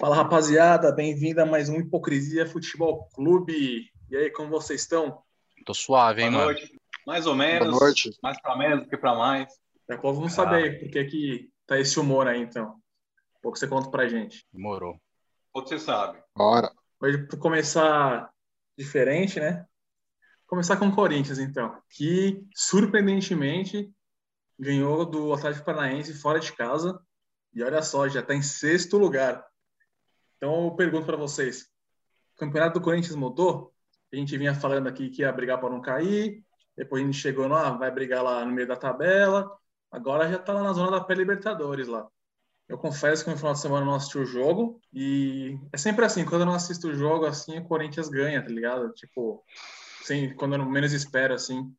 Fala rapaziada, bem-vindo a mais um Hipocrisia Futebol Clube. E aí, como vocês estão? Tô suave, hein, Boa mano? noite. Mais ou menos. Boa noite. Mais pra menos do que pra mais. Daqui a pouco vamos saber aí por que que tá esse humor aí, então. Um pouco você conta pra gente. Demorou. Ou você sabe. Bora. Hoje, para começar diferente, né? Começar com o Corinthians, então. Que, surpreendentemente, ganhou do Atlético Paranaense fora de casa. E olha só, já tá em sexto lugar. Então, eu pergunto para vocês. O campeonato do Corinthians mudou? A gente vinha falando aqui que ia brigar para não cair. Depois a gente chegou no, ah, vai brigar lá no meio da tabela. Agora já tá lá na zona da pré-libertadores lá. Eu confesso que no final de semana eu não assisti o jogo e é sempre assim, quando eu não assisto o jogo assim, o Corinthians ganha, tá ligado? Tipo, assim, quando eu menos espero assim.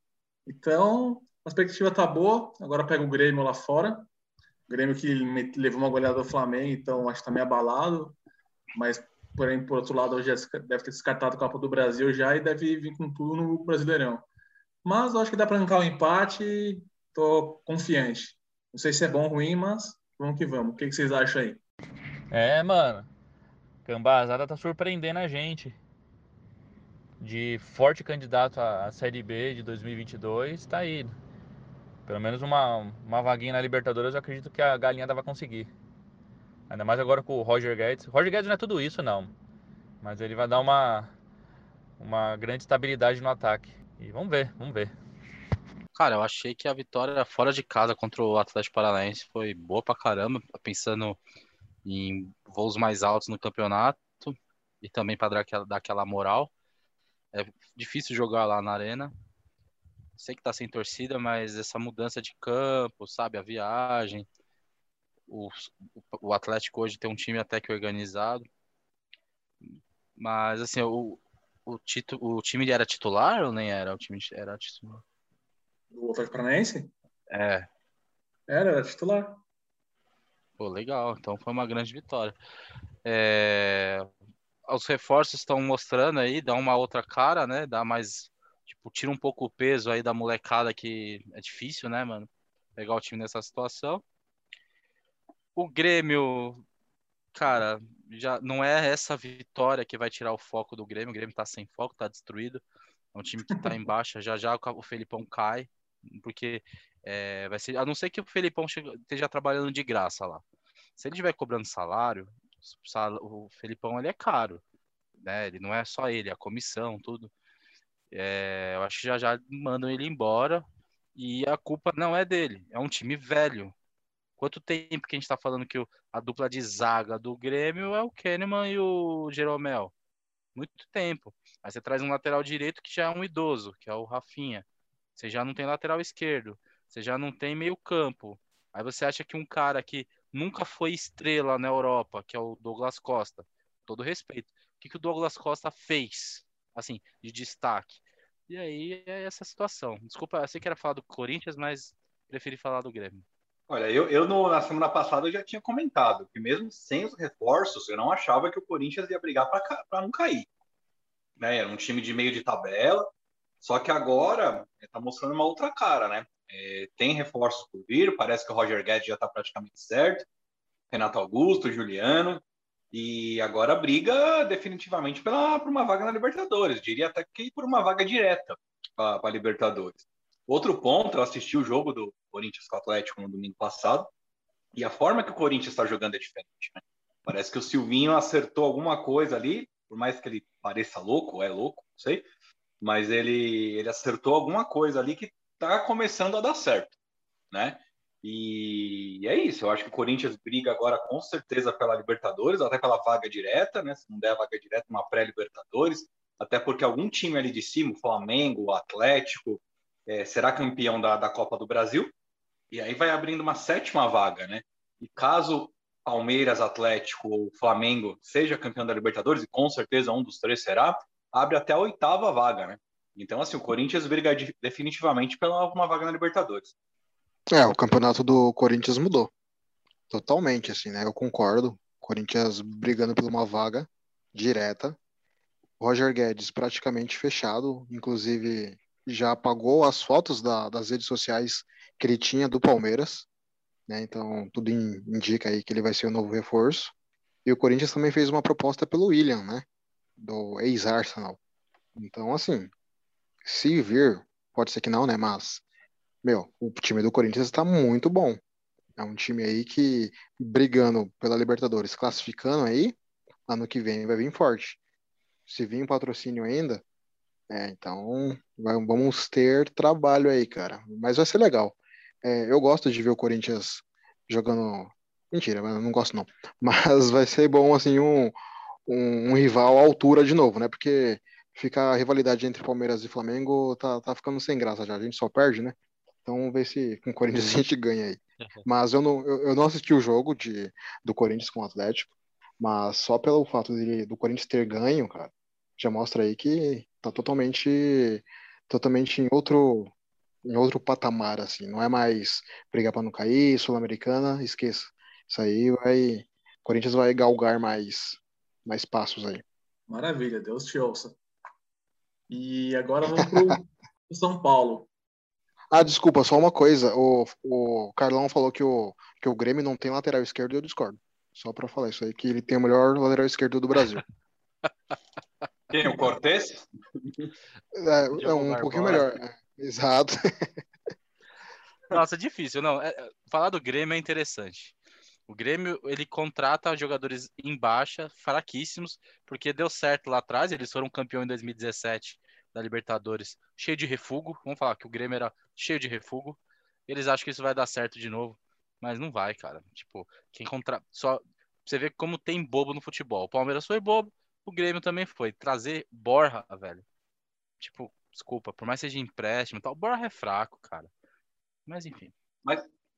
Então, a perspectiva tá boa, agora pega o Grêmio lá fora. O Grêmio que levou uma goleada do Flamengo, então acho que tá meio abalado, mas porém por outro lado, já desca- deve ter descartado a Copa do Brasil já e deve vir com tudo no Brasileirão. Mas acho que dá para arrancar o empate e tô confiante. Não sei se é bom ou ruim, mas vamos que vamos. O que que vocês acham aí? É, mano. Cambazada tá surpreendendo a gente. De forte candidato à à Série B de 2022, tá aí. Pelo menos uma, uma vaguinha na Libertadores, eu acredito que a galinhada vai conseguir. Ainda mais agora com o Roger Guedes. Roger Guedes não é tudo isso, não. Mas ele vai dar uma, uma grande estabilidade no ataque. E vamos ver, vamos ver. Cara, eu achei que a vitória fora de casa contra o Atlético Paranaense foi boa pra caramba, pensando em voos mais altos no campeonato e também para dar aquela, dar aquela moral. É difícil jogar lá na arena. Sei que tá sem torcida, mas essa mudança de campo, sabe, a viagem. O, o Atlético hoje tem um time até que organizado. Mas assim, o, o, tito, o time era titular ou nem era? O time era titular. Do Atlético Paranaense? É, Era, era titular. Pô, legal. Então foi uma grande vitória. É, Os reforços estão mostrando aí, dá uma outra cara, né? Dá mais. Tipo, tira um pouco o peso aí da molecada que é difícil, né, mano? Pegar o time nessa situação. O Grêmio, cara, já não é essa vitória que vai tirar o foco do Grêmio. O Grêmio tá sem foco, tá destruído. É um time que tá em baixa. Já já o Felipão cai, porque é, vai ser. A não ser que o Felipão chega- esteja trabalhando de graça lá. Se ele estiver cobrando salário, sal- o Felipão ele é caro, né? Ele não é só ele, a comissão, tudo. É, eu acho que já já mandam ele embora e a culpa não é dele, é um time velho. Quanto tempo que a gente tá falando que o- a dupla de zaga do Grêmio é o Kahneman e o Jeromel? Muito tempo. Aí você traz um lateral direito que já é um idoso, que é o Rafinha. Você já não tem lateral esquerdo, você já não tem meio campo. Aí você acha que um cara que nunca foi estrela na Europa, que é o Douglas Costa, todo respeito. O que, que o Douglas Costa fez, assim, de destaque? E aí é essa situação. Desculpa, eu sei que era falar do Corinthians, mas preferi falar do Grêmio. Olha, eu, eu no- na semana passada eu já tinha comentado que mesmo sem os reforços, eu não achava que o Corinthians ia brigar para não cair. Né? Era um time de meio de tabela, só que agora está mostrando uma outra cara, né? É, tem reforços por vir, parece que o Roger Guedes já está praticamente certo, Renato Augusto, Juliano, e agora briga definitivamente pela, por uma vaga na Libertadores, diria até que por uma vaga direta para a Libertadores. Outro ponto, eu assisti o jogo do Corinthians com o Atlético no domingo passado, e a forma que o Corinthians está jogando é diferente. Né? Parece que o Silvinho acertou alguma coisa ali, por mais que ele pareça louco, ou é louco, não sei, mas ele, ele acertou alguma coisa ali que está começando a dar certo, né? E é isso, eu acho que o Corinthians briga agora com certeza pela Libertadores, até pela vaga direta, né? Se não der a vaga direta, uma pré-Libertadores, até porque algum time ali de cima, o Flamengo, o Atlético, é, será campeão da, da Copa do Brasil, E aí vai abrindo uma sétima vaga, né? E caso Palmeiras, Atlético ou Flamengo seja campeão da Libertadores, e com certeza um dos três será, abre até a oitava vaga, né? Então, assim, o Corinthians briga de- definitivamente pela uma vaga na Libertadores. É, o campeonato do Corinthians mudou. Totalmente, assim, né? Eu concordo. Corinthians brigando por uma vaga direta. Roger Guedes praticamente fechado, inclusive já apagou as fotos da- das redes sociais que ele tinha do Palmeiras, né? Então tudo in- indica aí que ele vai ser o novo reforço. E o Corinthians também fez uma proposta pelo William, né? Do ex-Arsenal. Então, assim, se vir, pode ser que não, né? Mas, meu, o time do Corinthians está muito bom. É um time aí que brigando pela Libertadores, classificando aí, ano que vem vai vir forte. Se vir um patrocínio ainda, é, então vai- vamos ter trabalho aí, cara. Mas vai ser legal. É, eu gosto de ver o Corinthians jogando. Mentira, eu não gosto não. Mas vai ser bom, assim, um, um, um rival à altura de novo, né? Porque fica a rivalidade entre Palmeiras e Flamengo, tá, tá ficando sem graça já. A gente só perde, né? Então vamos ver se com o Corinthians a gente ganha aí. Mas eu não, eu, eu não assisti o jogo de, do Corinthians com o Atlético, mas só pelo fato de, do Corinthians ter ganho, cara, já mostra aí que tá totalmente, totalmente em outro, em outro patamar, assim. Não é mais brigar para não cair, Sul-Americana, esqueça. Isso aí vai, o Corinthians vai galgar mais, mais passos aí. Maravilha, Deus te ouça. E agora vamos pro, São Paulo. Ah, desculpa, só uma coisa. O, o Carlão falou que o, que o Grêmio não tem lateral esquerdo e eu discordo. Só pra falar isso aí, que ele tem o melhor lateral esquerdo do Brasil. Quem? O Cortez? É, é um pouquinho melhor. Exato. Nossa, difícil. Não, é- é- falar do Grêmio é interessante. O Grêmio, ele contrata jogadores em baixa, fraquíssimos, porque deu certo lá atrás, eles foram campeão em 2017 da Libertadores, cheio de refugo. Vamos falar que o Grêmio era cheio de refugo. Eles acham que isso vai dar certo de novo, mas não vai, cara. Tipo, quem contra só você vê como tem bobo no futebol. O Palmeiras foi bobo, o Grêmio também foi. Trazer Borja, velho. Tipo, desculpa, por mais que seja empréstimo e tal, o Borja é fraco, cara. Mas enfim.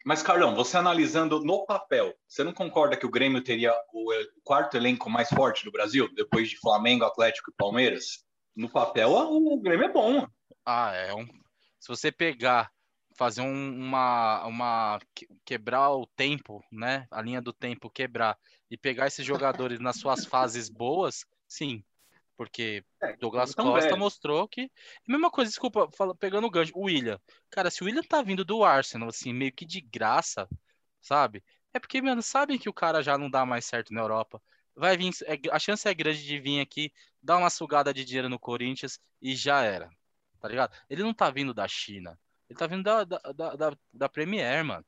Mas, Carlão, você analisando no papel, você não concorda que o Grêmio teria o el- quarto elenco mais forte do Brasil, depois de Flamengo, Atlético e Palmeiras? No papel, o Grêmio é bom. Ah, é um. Se você pegar, fazer um- uma, uma que- quebrar o tempo, né? A linha do tempo quebrar e pegar esses jogadores nas suas fases boas, sim. Porque É, Douglas Costa velho. mostrou que. Mesma coisa, desculpa, fala- pegando o gancho, o William. Cara, se o William tá vindo do Arsenal, assim, meio que de graça, sabe? É porque, mano, sabem que o cara já não dá mais certo na Europa. Vai vir, é- a chance é grande de vir aqui, dar uma sugada de dinheiro no Corinthians e já era. Tá ligado? Ele não tá vindo da China. Ele tá vindo da, da, da, da, da Premier, mano.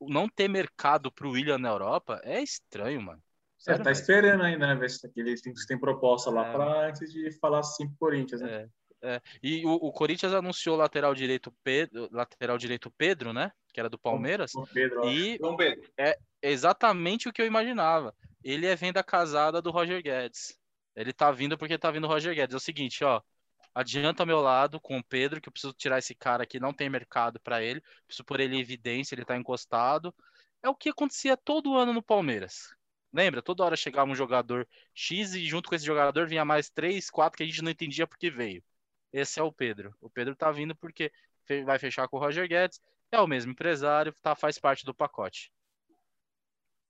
Não ter mercado pro William na Europa é estranho, mano. É, Sério tá mesmo. esperando ainda, né? Ver se ele tem, se tem proposta lá É. pra antes de falar assim pro Corinthians, né? É, é. E o, o Corinthians anunciou lateral direito Pedro, lateral direito Pedro, né? Que era do Palmeiras. O Pedro. E Pedro. é exatamente o que eu imaginava. Ele é venda casada do Roger Guedes. Ele tá vindo porque tá vindo o Roger Guedes. É o seguinte, ó. Adianta meu lado com o Pedro, que eu preciso tirar esse cara aqui, não tem mercado pra ele. Preciso pôr ele em evidência, ele tá encostado. É o que acontecia todo ano no Palmeiras. Lembra? Toda hora chegava um jogador X e junto com esse jogador vinha mais três, quatro que a gente não entendia por que veio. Esse é o Pedro. O Pedro tá vindo porque vai fechar com o Roger Guedes. É o mesmo empresário, tá, faz parte do pacote.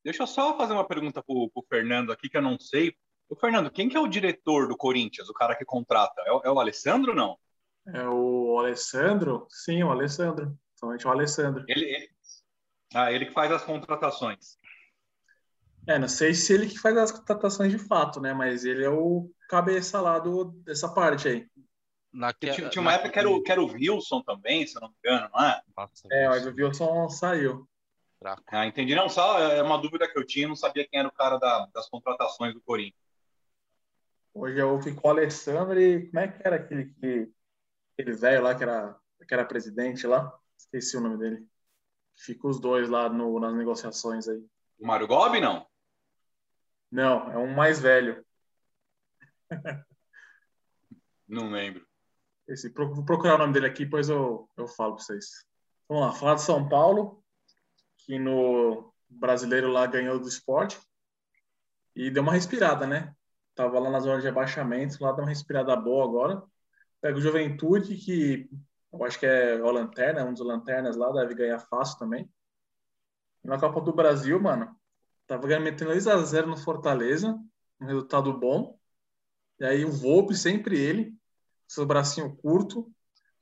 Deixa eu só fazer uma pergunta pro, pro Fernando aqui, que eu não sei. Ô, Fernando, quem que é o diretor do Corinthians, o cara que contrata? É, o- é o Alessandro ou não? É o Alessandro? Sim, o Alessandro. Somente o Alessandro. Ele, ele- Ah, ele que faz as contratações. É, não sei se ele que faz as contratações de fato, né? Mas ele é o cabeça lá do, dessa parte aí. Naque- Tinha, tinha uma época que era, o, que era o Wilson também, se eu não me engano, não é? Nossa, É, mas o Wilson saiu. Ah, entendi. Não, só é uma dúvida que eu tinha, não sabia quem era o cara da- das contratações do Corinthians. Hoje eu fico com o Alessandro e como é que era aquele que aquele velho lá que era, que era presidente lá? Esqueci o nome dele. Fica os dois lá no, nas negociações aí. O Mário Gobi, não? Não, é um mais velho. Não lembro. Esse, vou procurar o nome dele aqui, depois eu, eu falo para vocês. Vamos lá, falar de São Paulo. que no brasileiro lá ganhou do esporte e deu uma respirada, né? Tava lá na zona de abaixamento, lá deu uma respirada boa agora. Pega o Juventude, que eu acho que é o Lanterna, um dos Lanternas lá, deve ganhar fácil também. Na Copa do Brasil, mano, tava ganhando metendo 2x0 no Fortaleza, um resultado bom. E aí o Volpe, sempre ele, seu bracinho curto.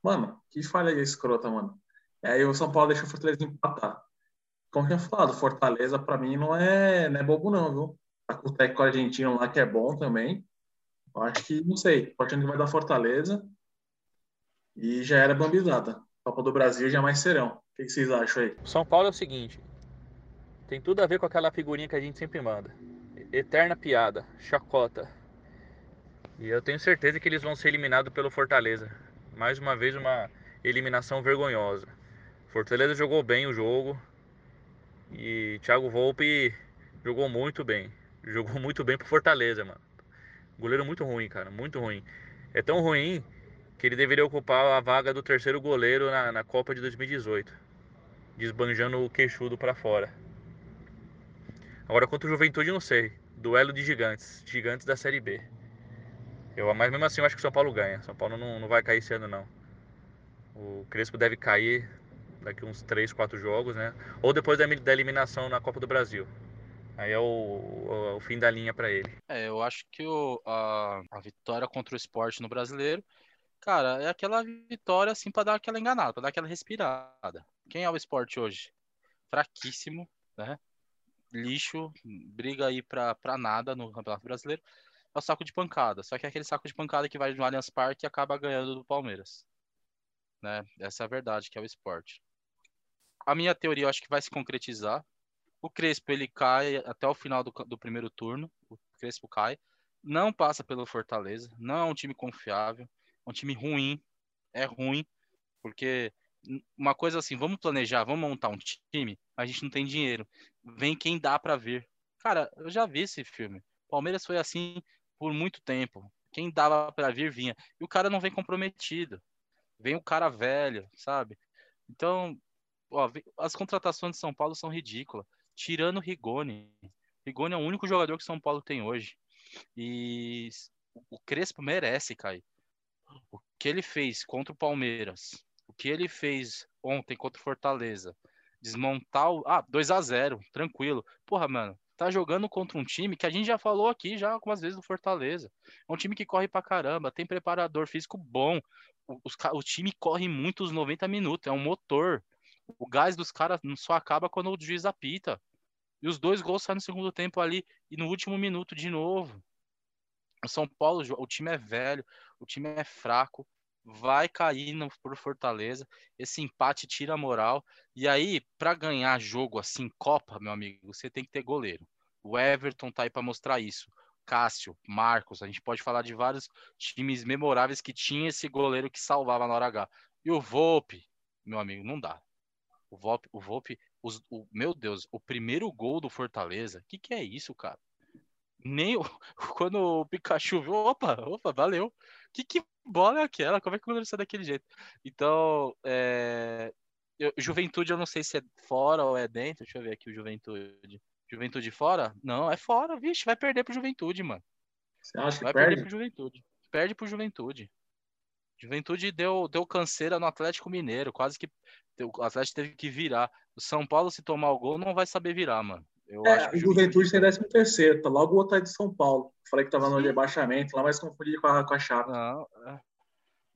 Mano, que falha escrota, mano. E aí o São Paulo deixou o Fortaleza empatar. Como que eu falado, Fortaleza pra mim não é, não é bobo não, viu? Tá com o técnico argentino lá que é bom também. Eu acho que, não sei, o time vai dar Fortaleza e já era bambizada. Copa do Brasil já é serão. O que, que vocês acham aí? São Paulo é o seguinte, tem tudo a ver com aquela figurinha que a gente sempre manda. Eterna piada, chacota. E eu tenho certeza que eles vão ser eliminados pelo Fortaleza. Mais uma vez uma eliminação vergonhosa. Fortaleza jogou bem o jogo. E Thiago Volpe jogou muito bem. Jogou muito bem pro Fortaleza, mano. Goleiro muito ruim, cara. Muito ruim. É tão ruim que ele deveria ocupar a vaga do terceiro goleiro na, na Copa de 2018. Desbanjando o queixudo para fora. Agora contra o Juventude não sei. Duelo de gigantes. Gigantes da Série B. Eu, mas mesmo assim eu acho que o São Paulo ganha. São Paulo não, não vai cair esse ano não. O Crespo deve cair daqui uns 3, 4 jogos, né? Ou depois da, da eliminação na Copa do Brasil. Aí é o, o, o fim da linha para ele. É, eu acho que o, a, a vitória contra o esporte no brasileiro, cara, é aquela vitória assim para dar aquela enganada, para dar aquela respirada. Quem é o esporte hoje? Fraquíssimo, né? Lixo, briga aí pra, pra nada no Campeonato Brasileiro. É o saco de pancada. Só que é aquele saco de pancada que vai no Allianz Parque e acaba ganhando do Palmeiras. Né? Essa é a verdade, que é o esporte. A minha teoria eu acho que vai se concretizar. O Crespo ele cai até o final do, do primeiro turno. O Crespo cai. Não passa pelo Fortaleza. Não é um time confiável. É um time ruim. É ruim. Porque uma coisa assim, vamos planejar, vamos montar um time, a gente não tem dinheiro. Vem quem dá para ver. Cara, eu já vi esse filme. Palmeiras foi assim por muito tempo. Quem dava para vir vinha. E o cara não vem comprometido. Vem o cara velho, sabe? Então, ó, as contratações de São Paulo são ridículas tirando Rigoni. Rigoni é o único jogador que São Paulo tem hoje. E o Crespo merece cair. O que ele fez contra o Palmeiras, o que ele fez ontem contra o Fortaleza, desmontar o. Ah, 2 a 0 tranquilo. Porra, mano, tá jogando contra um time que a gente já falou aqui já algumas vezes do Fortaleza. É um time que corre pra caramba, tem preparador físico bom. O, os, o time corre muito os 90 minutos, é um motor. O gás dos caras só acaba quando o juiz apita. E os dois gols saem no segundo tempo ali e no último minuto de novo. O São Paulo, o time é velho, o time é fraco, vai cair no, por Fortaleza. Esse empate tira a moral. E aí, para ganhar jogo assim, Copa, meu amigo, você tem que ter goleiro. O Everton tá aí para mostrar isso. Cássio, Marcos, a gente pode falar de vários times memoráveis que tinha esse goleiro que salvava na hora H. E o Volpe, meu amigo, não dá. O Volpe, o Volpe os, o, meu Deus, o primeiro gol do Fortaleza, o que, que é isso, cara? Nem o, quando o Pikachu viu, opa, opa, valeu. Que, que bola é aquela? Como é que o goleiro sai daquele jeito? Então, é, eu, Juventude, eu não sei se é fora ou é dentro. Deixa eu ver aqui o Juventude. Juventude fora? Não, é fora. Vixe, vai perder pro Juventude, mano. Você acha que vai perde? perder pro Juventude. Perde pro Juventude. Juventude deu, deu canseira no Atlético Mineiro, quase que o Atlético teve que virar. O São Paulo, se tomar o gol, não vai saber virar, mano. Eu É, acho que o Juventude tem 13 terceiro, tá logo o outro aí de São Paulo. Falei que tava no Sim. rebaixamento, lá mas confundi com a, com a chave. Não, é.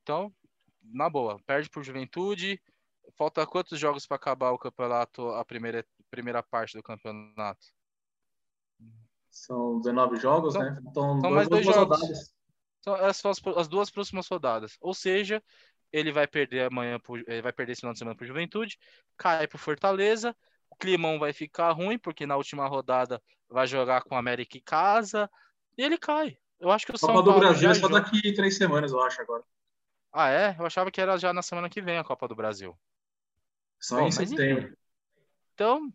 Então, na boa, perde pro Juventude. Falta quantos jogos para acabar o campeonato, a primeira, primeira parte do campeonato? São 19 jogos, São- né? Então, são mais dois duas jogos. rodadas. São as, as duas próximas rodadas. Ou seja, ele vai perder amanhã, pro- ele vai perder esse final de semana pro Juventude, cai pro Fortaleza, o climão vai ficar ruim, porque na última rodada vai jogar com o América em casa, e ele cai. Eu acho que o São Copa do Paulo Brasil já é só joga- daqui três semanas, eu acho, agora. Ah, é? Eu achava que era já na semana que vem a Copa do Brasil. Só Bom, em setembro. Então,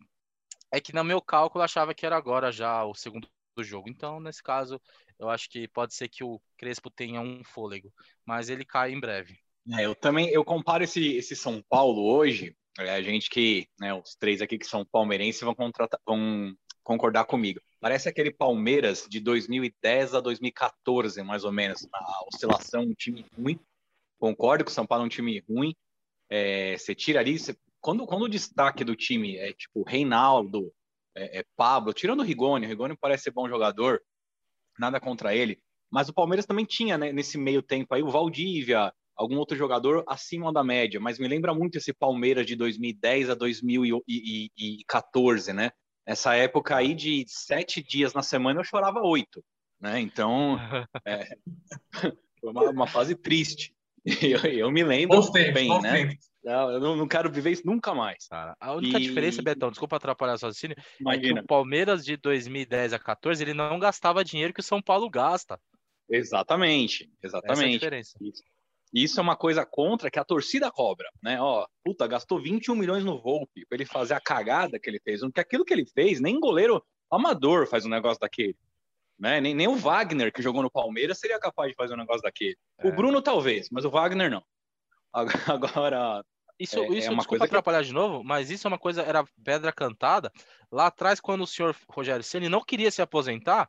é que no meu cálculo eu achava que era agora já o segundo do jogo. Então, nesse caso, eu acho que pode ser que o Crespo tenha um fôlego, mas ele cai em breve. É, eu também eu comparo esse, esse São Paulo hoje É, a gente que, né, os três aqui que são palmeirenses vão, vão concordar comigo. Parece aquele Palmeiras de 2010 a 2014, mais ou menos. A oscilação, um time ruim. Concordo que o São Paulo é um time ruim. É, você tira ali. Você, quando, quando o destaque do time é tipo Reinaldo, é, é Pablo, tirando o Rigoni, o Rigoni parece ser bom jogador, nada contra ele. Mas o Palmeiras também tinha, né, nesse meio tempo aí, o Valdívia, algum outro jogador acima da média, mas me lembra muito esse Palmeiras de 2010 a 2014, né? Essa época aí de sete dias na semana eu chorava oito, né? Então é, foi uma, uma, fase triste. Eu, eu me lembro Bons bem, bons né? tempos. Eu não, não quero viver isso nunca mais. Cara, a única E- diferença, Betão, desculpa atrapalhar seu raciocínio, é que Imagina. o Palmeiras de 2010 a 14 ele não gastava dinheiro que o São Paulo gasta. Exatamente, Essa é a exatamente. diferença. Isso é uma coisa contra que a torcida cobra, né? Ó, puta, gastou 21 milhões no Volpe pra ele fazer a cagada que ele fez. Porque aquilo que ele fez, nem goleiro amador faz um negócio daquele. Né? Nem, nem o Wagner, que jogou no Palmeiras, seria capaz de fazer um negócio daquele. É. O Bruno, talvez, mas o Wagner não. Agora, Isso, É- é isso uma desculpa coisa que- atrapalhar de novo, mas isso é uma coisa, era pedra cantada. Lá atrás, quando o senhor Rogério Ceni não queria se aposentar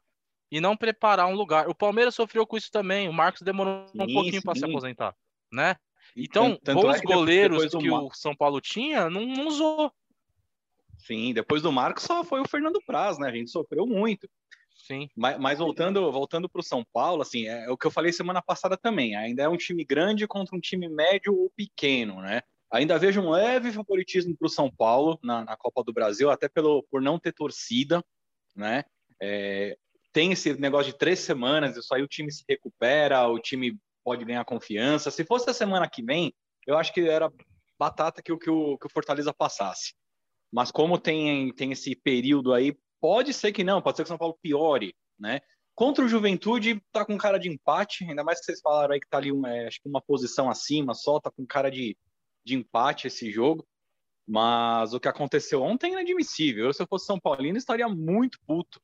e não preparar um lugar. O Palmeiras sofreu com isso também. O Marcos demorou um Sim, pouquinho para se aposentar, né? Então, tanto- bons é que goleiros que o São Paulo tinha, não, não usou. Sim, depois do Marcos só foi o Fernando Praz, né? A gente sofreu muito. Sim. Mas, mas voltando, voltando para o São Paulo, assim, é o que eu falei semana passada também. Ainda é um time grande contra um time médio ou pequeno, né? Ainda vejo um leve favoritismo para o São Paulo na, na Copa do Brasil, até pelo, por não ter torcida, né? É, tem esse negócio de três semanas, isso aí o time se recupera, o time pode ganhar confiança. Se fosse a semana que vem, eu acho que era batata que, o- que, o, que o Fortaleza passasse. Mas como tem, tem esse período aí, pode ser que não, pode ser que o São Paulo piore, né? Contra o Juventude, tá com cara de empate, ainda mais que vocês falaram aí que tá ali, um, é, acho que uma posição acima só, tá com cara de, de empate esse jogo. Mas o que aconteceu ontem é inadmissível. Eu, se eu fosse São Paulino, estaria muito puto.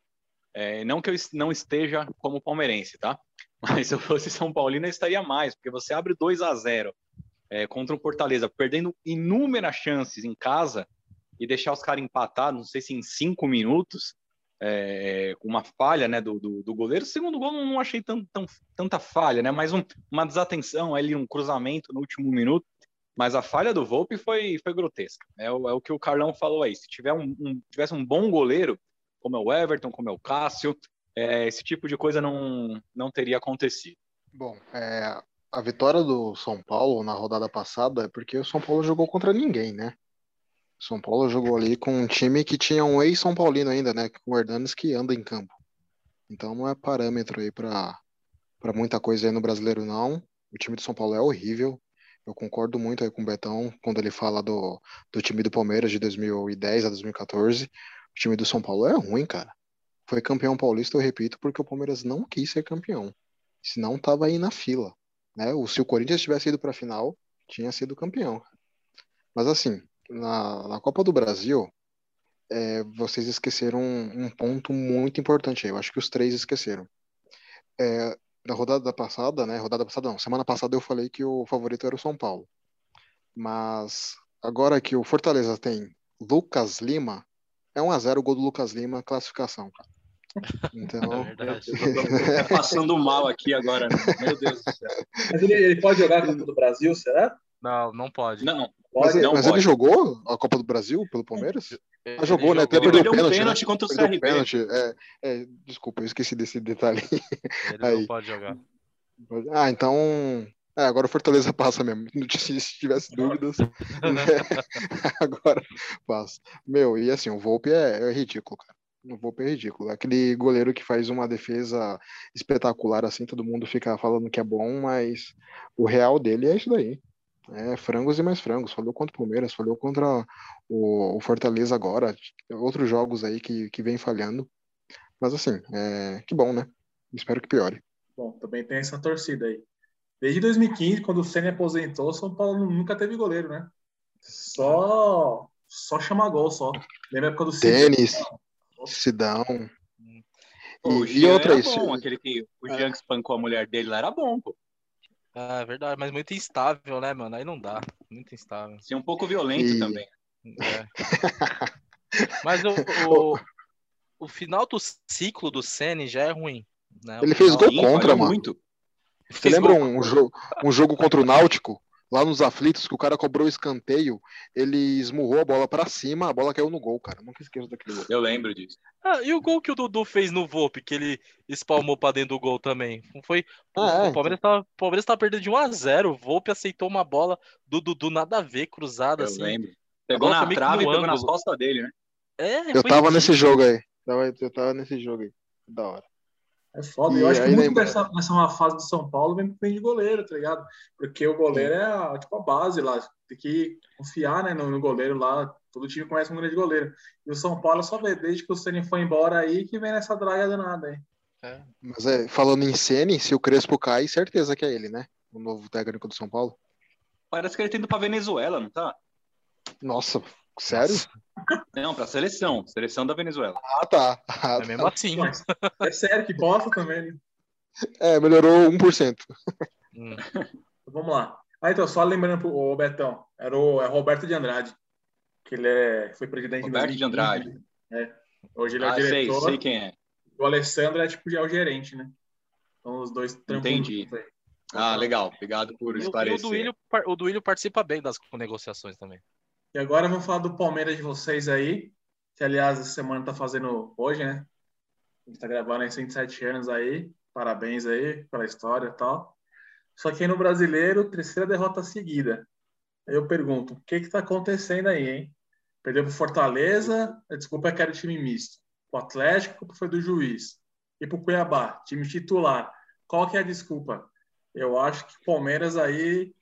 É, não que eu não esteja como palmeirense, tá? Mas se eu fosse São Paulino, eu estaria mais, porque você abre 2 a 0 é, contra o Fortaleza, perdendo inúmeras chances em casa e deixar os caras empatar, não sei se em cinco minutos, é, uma falha né, do, do, do goleiro. O segundo gol não, não achei tão, tão- tanta falha, né? Mas um- uma desatenção ali, um cruzamento no último minuto. Mas a falha do Volpe foi, foi grotesca. É o, é o que o Carlão falou aí. Se tiver um, um- tivesse um bom goleiro, como é o Everton, como é o Cássio, é, esse tipo de coisa não, não teria acontecido. Bom, é, a vitória do São Paulo na rodada passada é porque o São Paulo jogou contra ninguém, né? O São Paulo jogou ali com um time que tinha um ex-São Paulino ainda, né? Com o Hernanes que anda em campo. Então não é parâmetro aí para muita coisa aí no brasileiro, não. O time do São Paulo é horrível. Eu concordo muito aí com o Betão quando ele fala do, do time do Palmeiras de 2010 a 2014. O time do São Paulo é ruim, cara. Foi campeão paulista, eu repito, porque o Palmeiras não quis ser campeão. Senão tava aí na fila. Né? O, se o Corinthians tivesse ido para a final, tinha sido campeão. Mas assim, na, na Copa do Brasil, é, vocês esqueceram um, um ponto muito importante aí. Eu acho que os três esqueceram. É, na rodada passada, né? Rodada passada não, semana passada eu falei que o favorito era o São Paulo. Mas agora que o Fortaleza tem Lucas Lima, é 1 a 0 o gol do Lucas Lima, classificação, cara. Então, É tô passando mal aqui agora, né? meu Deus do céu. Mas ele, ele pode jogar a Copa do Brasil, será? Não, não pode. Não, mas, Pode. não mas ele pode. jogou a Copa do Brasil pelo Palmeiras? Ele Ah, jogou, né? Até ele perdeu um pênalti, pênalti né? contra o Perdeu CRB. pênalti. É, é, desculpa, eu esqueci desse detalhe. Ele Aí. não pode jogar. Ah, então. É, agora o Fortaleza passa mesmo. Se tivesse dúvidas, né? agora passa. Meu, e assim, o Volpe é, é ridículo, cara. O Volpe é ridículo. Aquele goleiro que faz uma defesa espetacular, assim, todo mundo fica falando que é bom, mas o real dele é isso daí. É frangos e mais frangos. Falou contra o Palmeiras, falou contra o, o Fortaleza agora. Outros jogos aí que, que vem falhando. Mas assim, é, que bom, né? Espero que piore. Bom, também tem essa torcida aí. Desde 2015, quando o Senna aposentou, o São Paulo nunca teve goleiro, né? Só, só chama gol, só. Lembra a época do? Tênis, Sidão. O E, e outra era isso. bom, aquele que o Jean que espancou a mulher dele lá era bom, pô. É verdade, mas muito instável, né, mano? Aí não dá. Muito instável. Ser um pouco violento E- também. É. Mas o, o, o final do ciclo do Senna já é ruim. Né? O Ele fez gol Sim, contra, falhou mano. muito. Você lembra um, jogo, um jogo contra o Náutico, lá nos aflitos, que o cara cobrou o escanteio, ele esmurrou a bola pra cima, a bola caiu no gol, cara. Nunca esqueço daquele gol. Eu lembro disso. Ah, e o gol que o Dudu fez no Volpe, que ele espalmou pra dentro do gol também? Foi. Ah, é, o Palmeiras tava, o Palmeiras tava perdendo de 1 a 0 O Volpe aceitou uma bola do Dudu nada a ver, cruzada Eu assim. lembro. Pegou na trave e pegou nas costas dele, né? É, Eu tava nesse ridículo. jogo aí. Tava- Eu tava nesse jogo aí. Da hora. É foda. E eu acho que muito lembra- dessa, dessa uma fase do São Paulo vem, vem de goleiro, tá ligado? Porque o goleiro é a, tipo, a base lá. Tem que confiar né, no, no goleiro lá. Todo time conhece um grande goleiro. E o São Paulo só vê desde que o Ceni foi embora aí que vem nessa draga danada aí. É. Mas é, falando em Ceni, se o Crespo cai, certeza que é ele, né? O novo técnico do São Paulo. Parece que ele tá indo pra Venezuela, não tá? Nossa, sério? Não, pra seleção. Seleção da Venezuela. Ah, tá. Ah, É mesmo assim. Mas é sério que bosta também, né? É, melhorou 1%. Hum. Então, Vamos lá. Ah, então, só lembrando pro o Betão, era o é Roberto de Andrade, que ele é, foi presidente Roberto de 2015. Andrade. É. Hoje ele é Ah, sei, diretor. sei quem é. O Alessandro é tipo já o gerente, né? Então os dois trampam Entendi. juntos. Ah, legal. Obrigado por E o- e o esclarecer. Duílio, o Duílio participa bem das negociações também. E agora vamos falar do Palmeiras de vocês aí, que aliás essa semana tá fazendo hoje, né? A gente tá gravando em 107 anos aí. Parabéns aí pela história e tal. Só que aí no brasileiro, terceira derrota seguida. Aí eu pergunto, o que que tá acontecendo aí, hein? Perdeu pro Fortaleza, desculpa é que era time misto. O Atlético, foi do juiz. E pro Cuiabá, time titular. Qual que é a desculpa? Eu acho que o Palmeiras aí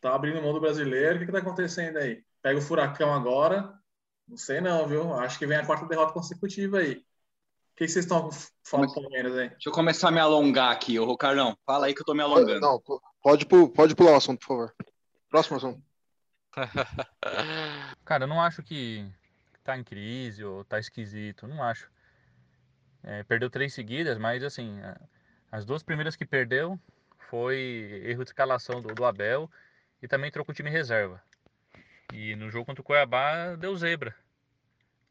tá abrindo mão do brasileiro. O que que tá acontecendo aí? Pega o Furacão agora. Não sei não, viu? Acho que vem a quarta derrota consecutiva aí. O que que vocês estão falando do Palmeiras aí? Deixa eu começar a me alongar aqui, ô Carlão. Fala aí que eu tô me alongando. Não, pode, pode pular o assunto, por favor. Próximo assunto. Cara, eu não acho que tá em crise ou tá esquisito, não acho. É, perdeu três seguidas, mas assim, as duas primeiras que perdeu foi erro de escalação do, do Abel e também trocou o time reserva. E no jogo contra o Cuiabá deu zebra.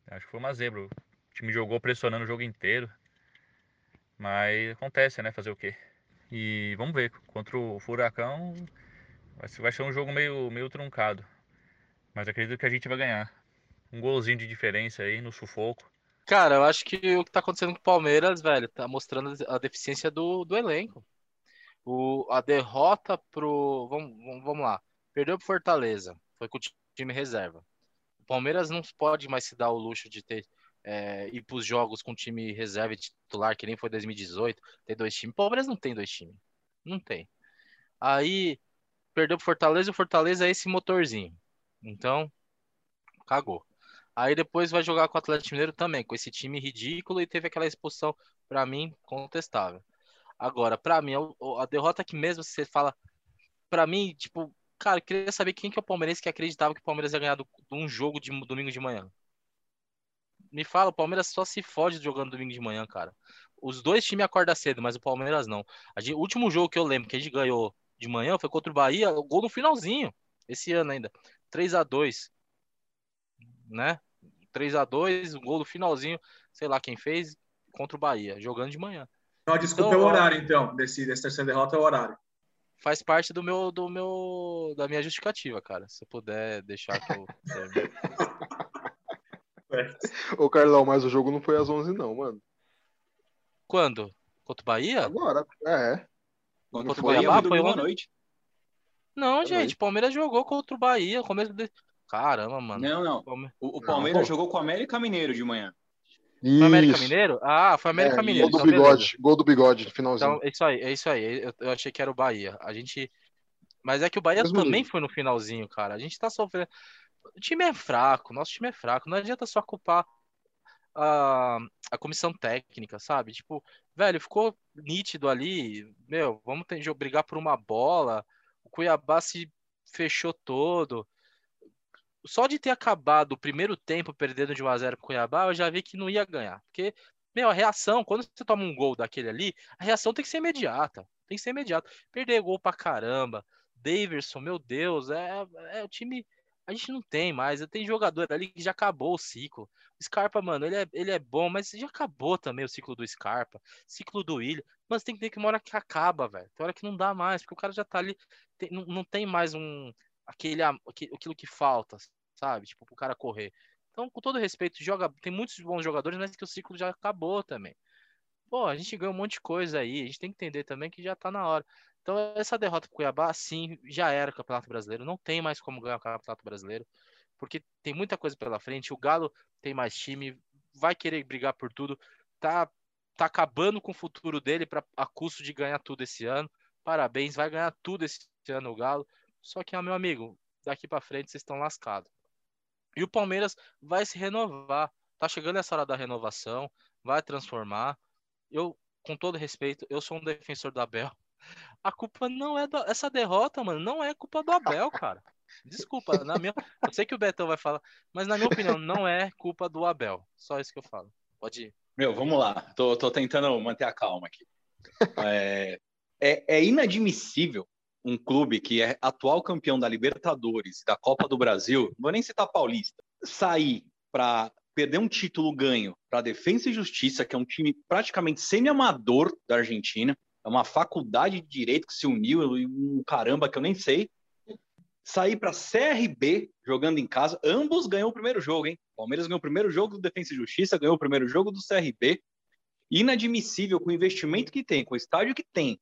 Acho que foi uma zebra. O time jogou pressionando o jogo inteiro. Mas acontece, né? Fazer o quê? E vamos ver. Contra o Furacão vai ser, um jogo meio, meio truncado. Mas acredito que a gente vai ganhar. Um golzinho de diferença aí no sufoco. Cara, eu acho que o que tá acontecendo com o Palmeiras, velho, tá mostrando a deficiência do, do elenco. O, a derrota pro. Vamos, vamos lá. Perdeu pro Fortaleza. Foi com o time reserva. O Palmeiras não pode mais se dar o luxo de ter. É, ir pros jogos com time reserva e titular, que nem foi 2018, ter dois times. O Palmeiras não tem dois times. Não tem. Aí perdeu pro Fortaleza e o Fortaleza é esse motorzinho. Então, cagou. Aí depois vai jogar com o Atlético Mineiro também, com esse time ridículo e teve aquela expulsão, pra mim, contestável. Agora, pra mim, a- a derrota que mesmo você fala, pra mim, tipo, cara, eu queria saber quem que é o palmeirense que acreditava que o Palmeiras ia ganhar do- um jogo de domingo de manhã. Me fala, o Palmeiras só se fode jogando domingo de manhã, cara. Os dois times acordam cedo, mas o Palmeiras não. Gente- o último jogo que eu lembro que a gente ganhou de manhã foi contra o Bahia, o gol no finalzinho, esse ano ainda. 3 a 2 né? 3 a 2 o gol no finalzinho, sei lá quem fez, contra o Bahia, jogando de manhã. Não, desculpa, Então, é o horário, então. Desse, dessa terceira derrota é o horário. Faz parte do meu, do meu, da minha justificativa, cara. Se eu puder deixar que eu. Ô, Carlão, mas o jogo não foi às 11, não, mano. Quando? Contra o Bahia? Agora, é. Contra Não o? Bahia Cuiabá, foi ontem? noite. Não, gente, Palmeiras jogou contra o Bahia, começo de... Caramba, mano. Não, não. O, o Não, Palmeiras pô. jogou com o América Mineiro de manhã. Foi América Isso. Mineiro? Ah, foi América É, Mineiro. Gol do então beleza. bigode, gol do bigode, finalzinho. Então, é isso aí, é isso aí. Eu, eu achei que era o Bahia. A gente. Mas é que o Bahia Mesmo também nível. foi no finalzinho, cara. A gente tá sofrendo. O time é fraco, nosso time é fraco. Não adianta só culpar a, a comissão técnica, sabe? Tipo, velho, ficou nítido ali. Meu, vamos ter, brigar por uma bola. O Cuiabá se fechou todo. Só de ter acabado o primeiro tempo perdendo de 1x0 pro Cuiabá, eu já vi que não ia ganhar. Porque Meu, a reação, quando você toma um gol daquele ali, a reação tem que ser imediata. Tem que ser imediata. Perder gol pra caramba. Daverson, meu Deus, é, é o time. A gente não tem mais. Tem jogador ali que já acabou o ciclo. O Scarpa, mano, ele é, ele é bom, mas já acabou também o ciclo do Scarpa. Ciclo do William. Mas tem que ter que uma hora que acaba, velho. Tem hora que não dá mais, porque o cara já tá ali. Tem, não, não tem mais um. Aquele, aquilo que falta, sabe? Tipo, pro cara correr. Então, com todo respeito, joga, tem muitos bons jogadores, mas que o ciclo já acabou também. Pô, a gente ganhou um monte de coisa aí, a gente tem que entender também que já tá na hora. Então, essa derrota pro Cuiabá, sim, já era o Campeonato Brasileiro, não tem mais como ganhar o Campeonato Brasileiro, porque tem muita coisa pela frente, o Galo tem mais time, vai querer brigar por tudo, tá tá acabando com o futuro dele para a custo de ganhar tudo esse ano. Parabéns, vai ganhar tudo esse ano o Galo. Só que, meu amigo, daqui para frente vocês estão lascados. E o Palmeiras vai se renovar. Tá chegando essa hora da renovação, vai transformar. Eu, com todo respeito, eu sou um defensor do Abel. A culpa não é essa derrota, mano, não é culpa do Abel, cara. Desculpa, na minha, eu sei que o Betão vai falar, mas na minha opinião não é culpa do Abel. Só isso que eu falo. Pode ir. Meu, vamos lá. Tô, tô tentando manter a calma aqui. É, é, é inadmissível um clube que é atual campeão da Libertadores, da Copa do Brasil, não vou nem citar Paulista, sair para perder um título ganho para Defesa e Justiça, que é um time praticamente semi-amador da Argentina, é uma faculdade de direito que se uniu e um caramba que eu nem sei. Sair para CRB jogando em casa, ambos ganhou o primeiro jogo, hein? Palmeiras ganhou o primeiro jogo do Defesa e Justiça, ganhou o primeiro jogo do CRB. Inadmissível com o investimento que tem, com o estádio que tem,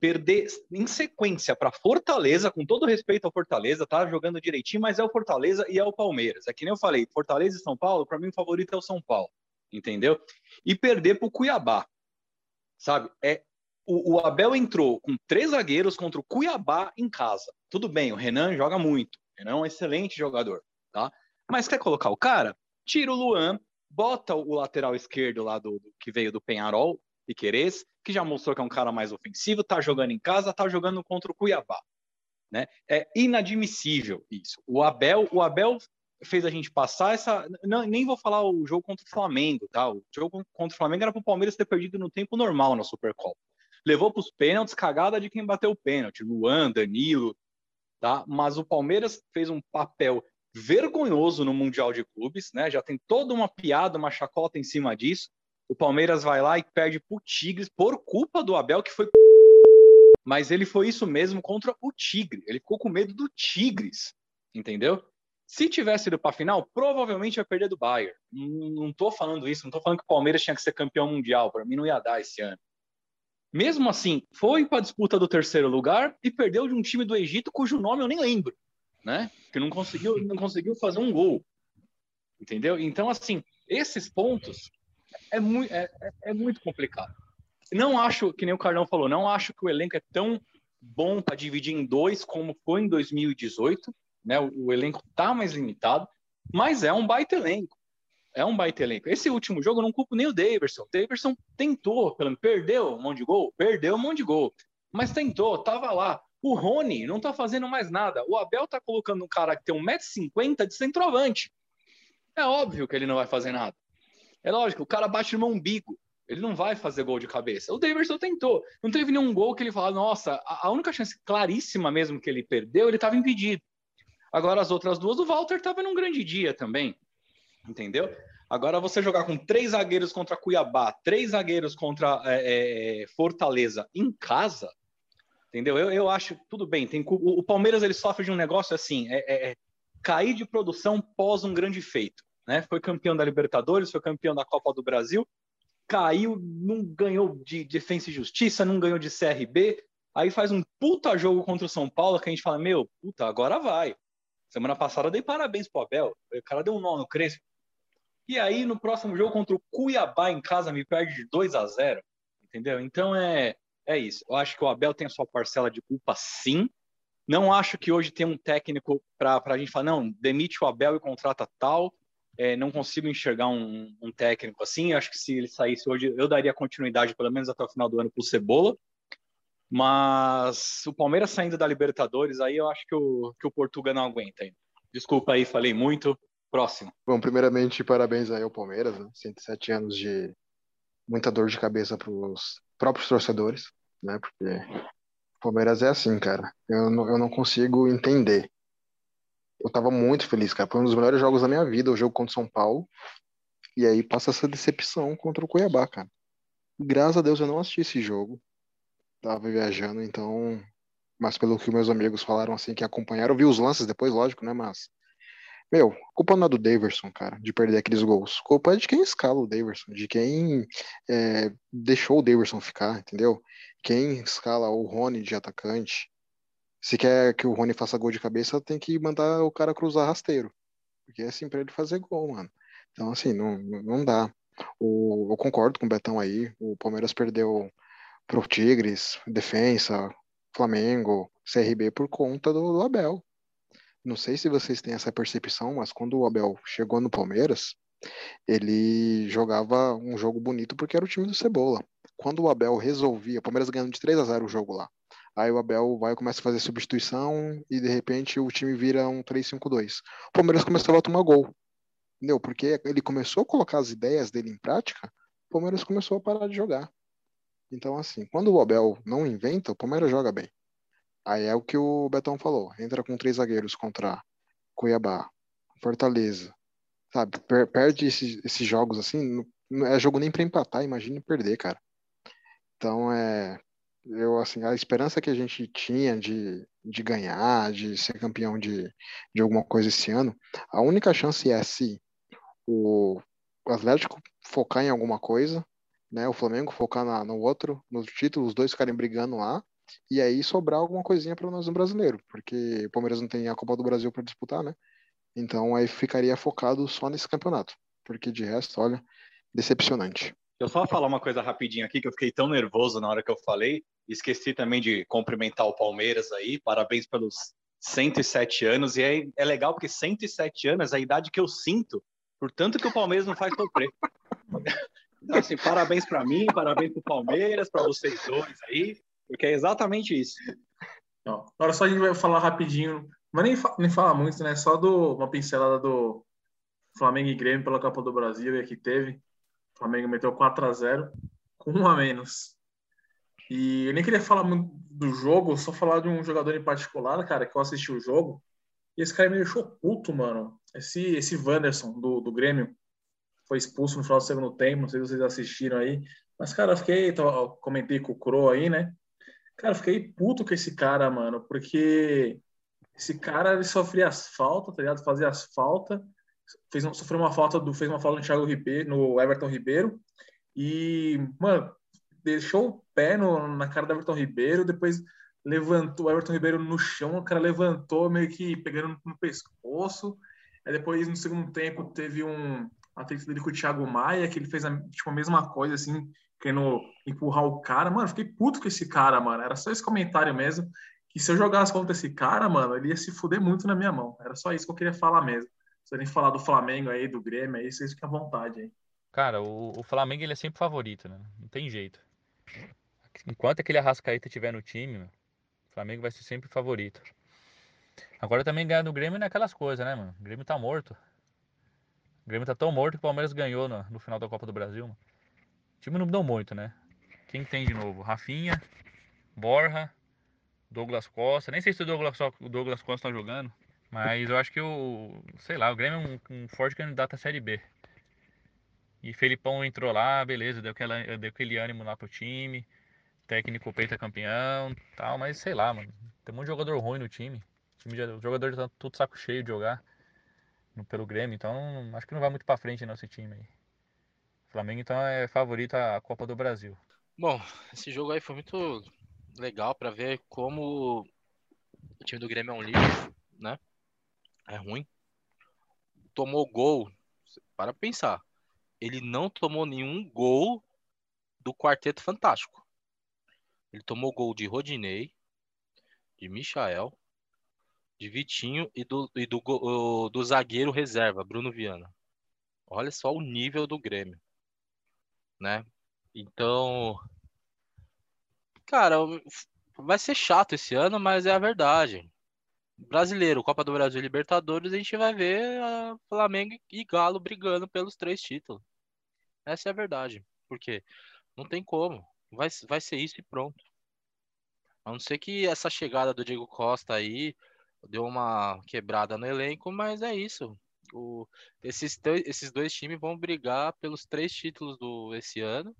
perder em sequência para Fortaleza, com todo respeito ao Fortaleza, tá jogando direitinho, mas é o Fortaleza e é o Palmeiras. É que nem eu falei, Fortaleza e São Paulo, para mim o favorito é o São Paulo, entendeu? E perder para o Cuiabá, sabe? É o, o, Abel entrou com três zagueiros contra o Cuiabá em casa. Tudo bem, o Renan joga muito, o Renan é um excelente jogador, tá? Mas quer colocar o cara? Tira o Luan, bota o lateral esquerdo lá do, do que veio do Penharol, Piquerez, que já mostrou que é um cara mais ofensivo, tá jogando em casa, tá jogando contra o Cuiabá. Né? É inadmissível isso. O Abel, o Abel fez a gente passar essa. Não, nem vou falar o jogo contra o Flamengo, tá? O jogo contra o Flamengo era para o Palmeiras ter perdido no tempo normal na Supercopa. Levou para os pênaltis, cagada de quem bateu o pênalti, Luan, Danilo, tá? Mas o Palmeiras fez um papel vergonhoso no Mundial de Clubes, né? Já tem toda uma piada, uma chacota em cima disso. O Palmeiras vai lá e perde pro Tigres por culpa do Abel, que foi. Mas ele foi isso mesmo contra o Tigre. Ele ficou com medo do Tigres, entendeu? Se tivesse ido para final, provavelmente ia perder do Bayern. Não estou falando isso, não estou falando que o Palmeiras tinha que ser campeão mundial. Para mim, não ia dar esse ano. Mesmo assim, foi para a disputa do terceiro lugar e perdeu de um time do Egito cujo nome eu nem lembro, né? Que não conseguiu, não conseguiu fazer um gol, entendeu? Então, assim, esses pontos é muito, é, é muito complicado. Não acho, que nem o Carlão falou, não acho que o elenco é tão bom para dividir em dois como foi em 2018. Né? O, o elenco está mais limitado, mas é um baita elenco. É um baita elenco. Esse último jogo eu não culpo nem o Daverson. O Daverson tentou, perdeu um monte de gol, perdeu um monte de gol, mas tentou, tava lá. O Rony não tá fazendo mais nada. O Abel tá colocando um cara que tem 1,50m de centroavante. É óbvio que ele não vai fazer nada. É lógico, o cara bate no meu umbigo. Ele não vai fazer gol de cabeça. O Davidson tentou. Não teve nenhum gol que ele fala, nossa, a única chance claríssima mesmo que ele perdeu, ele estava impedido. Agora as outras duas, o Walter estava num grande dia também. Entendeu? Agora você jogar com três zagueiros contra Cuiabá, três zagueiros contra é, é, Fortaleza em casa, entendeu? Eu, eu acho tudo bem. Tem o, o Palmeiras ele sofre de um negócio assim, é, é, é cair de produção pós um grande feito né? Foi campeão da Libertadores, foi campeão da Copa do Brasil, caiu, não ganhou de Defensa e Justiça, não ganhou de CRB, aí faz um puta jogo contra o São Paulo que a gente fala, meu, puta, agora vai. Semana passada eu dei parabéns pro Abel, o cara deu um nó no Crespo. E aí no próximo jogo contra o Cuiabá em casa me perde de 2 a 0, entendeu? Então é é isso. Eu acho que o Abel tem a sua parcela de culpa sim. Não acho que hoje tem um técnico para a gente falar, não, demite o Abel e contrata tal é, não consigo enxergar um, um, técnico assim. Acho que se ele saísse hoje, eu daria continuidade pelo menos até o final do ano para o Cebola. Mas o Palmeiras saindo da Libertadores, aí eu acho que o, que o Portugal não aguenta. Desculpa aí, falei muito. Próximo. Bom, primeiramente, parabéns aí ao Palmeiras, né? 107 anos de muita dor de cabeça para os próprios torcedores, né? Porque o Palmeiras é assim, cara. Eu não, eu não consigo entender. Eu tava muito feliz, cara. Foi um dos melhores jogos da minha vida, o jogo contra o São Paulo. E aí passa essa decepção contra o Cuiabá, cara. Graças a Deus eu não assisti esse jogo. Tava viajando, então. Mas pelo que meus amigos falaram assim, que acompanharam, eu vi os lances depois, lógico, né? Mas. Meu, culpa não é do Daverson, cara, de perder aqueles gols. Culpa é de quem escala o Daverson, de quem é, deixou o Daverson ficar, entendeu? Quem escala o Rony de atacante. Se quer que o Rony faça gol de cabeça, tem que mandar o cara cruzar rasteiro. Porque é assim pra ele fazer gol, mano. Então, assim, não, não dá. O, eu concordo com o Betão aí. O Palmeiras perdeu pro Tigres, Defensa, Flamengo, CRB por conta do, do Abel. Não sei se vocês têm essa percepção, mas quando o Abel chegou no Palmeiras, ele jogava um jogo bonito porque era o time do Cebola. Quando o Abel resolvia, o Palmeiras ganhando de 3 a 0 o jogo lá. Aí o Abel vai começa a fazer substituição e de repente o time vira um 3-5-2. O Palmeiras começava a tomar gol. Entendeu? Porque ele começou a colocar as ideias dele em prática, o Palmeiras começou a parar de jogar. Então, assim, quando o Abel não inventa, o Palmeiras joga bem. Aí é o que o Betão falou. Entra com três zagueiros contra Cuiabá, Fortaleza. Sabe? Per perde esses, esses jogos assim. Não é jogo nem para empatar, imagine perder, cara. Então é. Eu, assim, a esperança que a gente tinha de, de ganhar, de ser campeão de, de alguma coisa esse ano, a única chance é se o Atlético focar em alguma coisa, né? O Flamengo focar na, no outro, no título, os dois ficarem brigando lá, e aí sobrar alguma coisinha para nós no brasileiro, porque o Palmeiras não tem a Copa do Brasil para disputar, né? Então aí ficaria focado só nesse campeonato, porque de resto, olha, decepcionante. Eu só falar uma coisa rapidinho aqui, que eu fiquei tão nervoso na hora que eu falei. Esqueci também de cumprimentar o Palmeiras aí. Parabéns pelos 107 anos. E é, é legal porque 107 anos é a idade que eu sinto, portanto que o Palmeiras não faz sofrer. Então, assim, parabéns para mim, parabéns para o Palmeiras, para vocês dois aí, porque é exatamente isso. Agora só a gente vai falar rapidinho, mas nem, fa nem falar muito, né? Só do, uma pincelada do Flamengo e Grêmio pela Copa do Brasil e que teve. O Flamengo meteu 4 a 0 com um a menos. E eu nem queria falar muito do jogo, só falar de um jogador em particular, cara, que eu assisti o jogo. E esse cara me deixou puto, mano. Esse, esse Wanderson do, do Grêmio foi expulso no final do segundo tempo. Não sei se vocês assistiram aí. Mas, cara, eu fiquei. Eu comentei com o Cro aí, né? Cara, eu fiquei puto com esse cara, mano, porque esse cara ele sofria as faltas, tá ligado? Fazia as faltas. Fez, sofreu uma falta do. Fez uma falta no Thiago Ribeiro, no Everton Ribeiro. E, mano, deixou o pé no, na cara do Everton Ribeiro, depois levantou o Everton Ribeiro no chão, o cara levantou meio que pegando no pescoço. Aí depois, no segundo tempo, teve um atrito dele com o Thiago Maia, que ele fez a, tipo, a mesma coisa, assim, querendo empurrar o cara. Mano, fiquei puto com esse cara, mano. Era só esse comentário mesmo. Que se eu jogasse contra esse cara, mano, ele ia se fuder muito na minha mão. Era só isso que eu queria falar mesmo. Se nem falar do Flamengo aí, do Grêmio aí, vocês fiquem à vontade aí. Cara, o, o Flamengo ele é sempre favorito, né? Não tem jeito. Enquanto aquele Arrascaeta estiver no time, o Flamengo vai ser sempre favorito. Agora também ganhar do Grêmio não é coisas, né, mano? O Grêmio tá morto. O Grêmio tá tão morto que o Palmeiras ganhou no, no final da Copa do Brasil. Mano. O time não mudou muito, né? Quem tem de novo? Rafinha, Borja, Douglas Costa. Nem sei se o Douglas, o Douglas Costa tá jogando. Mas eu acho que o. Sei lá, o Grêmio é um, um forte candidato à Série B. E Felipão entrou lá, beleza, deu, aquela, deu aquele ânimo lá pro time. Técnico peita campeão tal, mas sei lá, mano. Tem um monte de jogador ruim no time. O, time já, o jogador tá tudo saco cheio de jogar no, pelo Grêmio, então acho que não vai muito pra frente nosso time aí. O Flamengo então é favorito à Copa do Brasil. Bom, esse jogo aí foi muito legal para ver como o time do Grêmio é um lixo, né? É ruim. Tomou gol, para pensar. Ele não tomou nenhum gol do Quarteto Fantástico. Ele tomou gol de Rodinei, de Michael, de Vitinho e do, e do, do zagueiro reserva, Bruno Viana. Olha só o nível do Grêmio, né? Então, cara, vai ser chato esse ano, mas é a verdade. Brasileiro, Copa do Brasil e Libertadores, a gente vai ver a Flamengo e Galo brigando pelos três títulos. Essa é a verdade. Porque não tem como. Vai, vai ser isso e pronto. A não ser que essa chegada do Diego Costa aí deu uma quebrada no elenco, mas é isso. O, esses, esses dois times vão brigar pelos três títulos do esse ano.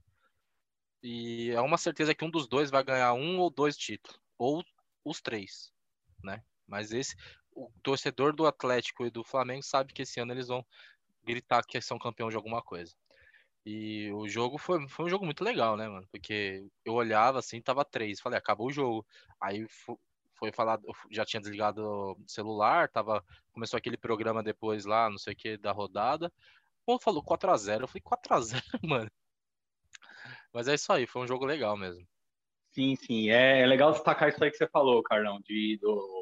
E é uma certeza que um dos dois vai ganhar um ou dois títulos. Ou os três, né? Mas esse, o torcedor do Atlético e do Flamengo sabe que esse ano eles vão gritar que são campeão de alguma coisa. E o jogo foi, foi um jogo muito legal, né, mano? Porque eu olhava assim, tava três. Falei, acabou o jogo. Aí foi falado, já tinha desligado o celular, tava, começou aquele programa depois lá, não sei o que, da rodada. Pô, falou 4x0. Eu falei, 4x0, mano. Mas é isso aí, foi um jogo legal mesmo. Sim, sim. É, é legal destacar isso aí que você falou, Carlão, de do,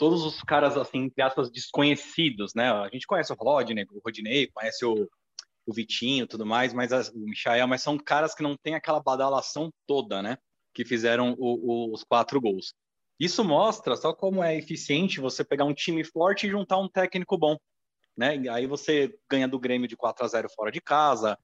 todos os caras, assim, entre aspas, desconhecidos, né? A gente conhece o Rodney, o Rodney, conhece o, o Vitinho tudo mais, mas as, o Michael, mas são caras que não tem aquela badalação toda, né? Que fizeram o, o, os quatro gols. Isso mostra só como é eficiente você pegar um time forte e juntar um técnico bom. Né? E aí você ganha do Grêmio de 4 a 0 fora de casa,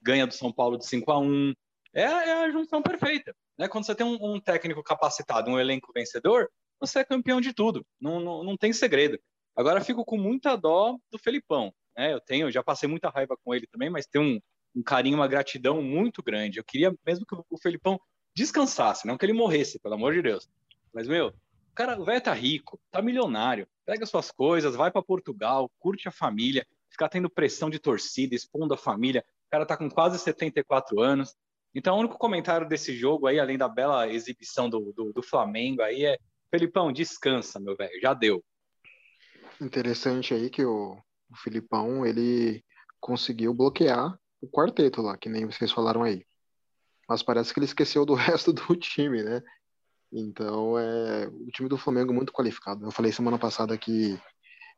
ganha do São Paulo de 5 a 1 É, é a junção perfeita. Né? Quando você tem um, um, técnico capacitado, um elenco vencedor, você é campeão de tudo. Não, não, não tem segredo. Agora fico com muita dó do Felipão. Né? Eu tenho, já passei muita raiva com ele também, mas tem um, um carinho, uma gratidão muito grande. Eu queria mesmo que o Felipão descansasse, não que ele morresse, pelo amor de Deus. Mas, meu, o cara, o velho tá rico, tá milionário, pega suas coisas, vai para Portugal, curte a família, ficar tendo pressão de torcida, expondo a família. O cara tá com quase 74 anos. Então, o único comentário desse jogo aí, além da bela exibição do, do, do Flamengo, aí é: Felipão, descansa, meu velho, já deu. Interessante aí que o, o Filipão ele conseguiu bloquear o quarteto lá, que nem vocês falaram aí. Mas parece que ele esqueceu do resto do time, né? Então, é o time do Flamengo muito qualificado. Eu falei semana passada que,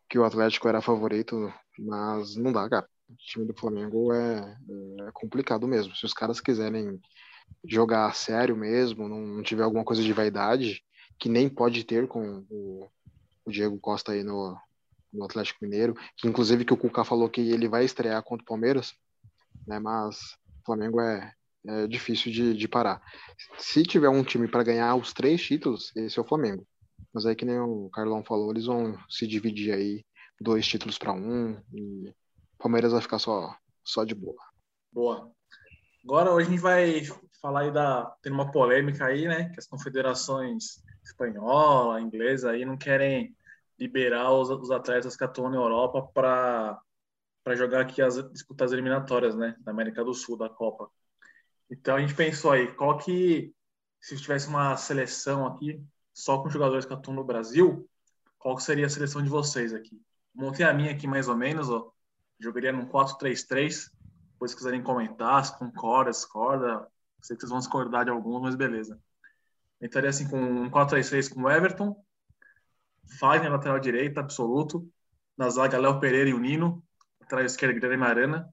que o Atlético era favorito, mas não dá, cara. O time do Flamengo é, é complicado mesmo. Se os caras quiserem jogar sério mesmo, não tiver alguma coisa de vaidade, que nem pode ter com o, o Diego Costa aí no, no Atlético Mineiro, que inclusive que o Cuca falou que ele vai estrear contra o Palmeiras, né? Mas o Flamengo é, é difícil de, de parar. Se tiver um time para ganhar os três títulos, esse é o Flamengo. Mas aí, que nem o Carlão falou, eles vão se dividir aí dois títulos para um e o Palmeiras vai ficar só, só de boa. Boa. Agora hoje a gente vai falar aí da. Tem uma polêmica aí, né? Que as confederações espanhola, inglesa aí não querem liberar os, os atletas que atuam na Europa para jogar aqui as disputas eliminatórias, né? Da América do Sul, da Copa. Então a gente pensou aí, qual que, se tivesse uma seleção aqui, só com jogadores que atuam no Brasil, qual que seria a seleção de vocês aqui? Montei a minha aqui mais ou menos, ó. Jogaria num 4-3-3. Depois se quiserem comentar, se concorda, discorda. Sei que vocês vão discordar de alguns, mas beleza. Entraria assim com um 4-3-3 com o Everton. Fagner, lateral direito, absoluto. Na zaga, Léo Pereira e o Nino. Lateral esquerda, Guilherme Arana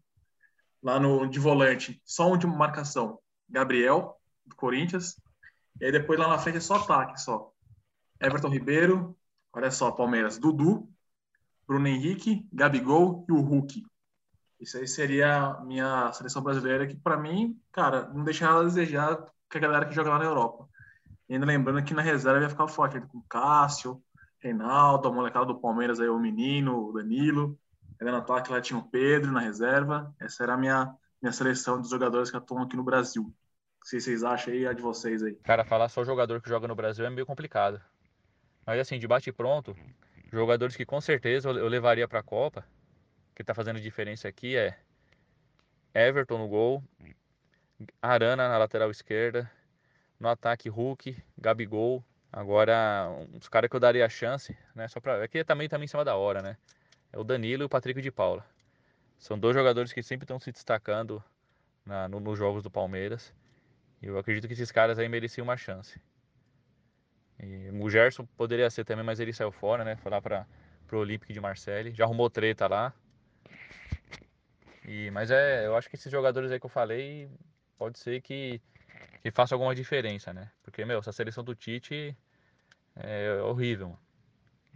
lá no de volante, só um de marcação, Gabriel, do Corinthians. E aí depois lá na frente é só ataque, só. Everton Ribeiro, olha só, Palmeiras, Dudu, Bruno Henrique, Gabigol e o Hulk. Isso aí seria a minha seleção brasileira, que para mim, cara, não deixa nada a desejar que a galera que joga lá na Europa. E ainda lembrando que na reserva ia ficar forte, com Cássio, Reinaldo, a molecada do Palmeiras aí, o menino, o Danilo. Ainda no ataque lá tinha o Pedro na reserva. Essa era a minha, minha seleção dos jogadores que atuam aqui no Brasil. O que vocês acham aí, a de vocês aí? Cara, falar só jogador que joga no Brasil é meio complicado. Mas assim, de bate pronto, jogadores que com certeza eu levaria para a Copa, que tá fazendo diferença aqui é Everton no gol, Arana na lateral esquerda, no ataque Hulk, Gabigol. Agora, uns caras que eu daria a chance, né? Só para aqui também também em cima da hora, né? é o Danilo e o Patrick de Paula. São dois jogadores que sempre estão se destacando na, no, nos jogos do Palmeiras. E eu acredito que esses caras aí mereciam uma chance. E o Gerson poderia ser também, mas ele saiu fora, né? Foi lá para o Olympique de Marseille. Já arrumou treta lá. E, mas é, eu acho que esses jogadores aí que eu falei, pode ser que, que faça alguma diferença, né? Porque, meu, essa seleção do Tite é horrível.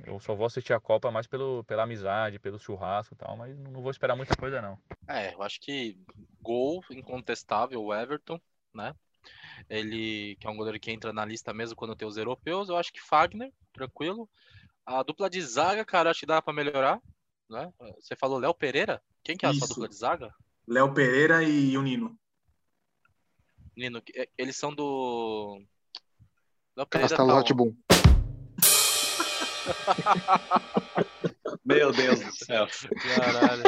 Eu só vou assistir a Copa mais pelo, pela amizade, pelo churrasco e tal, mas não vou esperar muita coisa, não. É, eu acho que gol incontestável, o Everton, né? Ele, que é um goleiro que entra na lista mesmo quando tem os europeus, eu acho que Fagner, tranquilo. A dupla de zaga, cara, acho que dá pra melhorar, né? Você falou Léo Pereira? Quem que é a sua Isso. dupla de zaga? Léo Pereira e o Nino. Nino, que- eles são do. Pereira Castelo Ratibum. Meu Deus do céu. Caralho.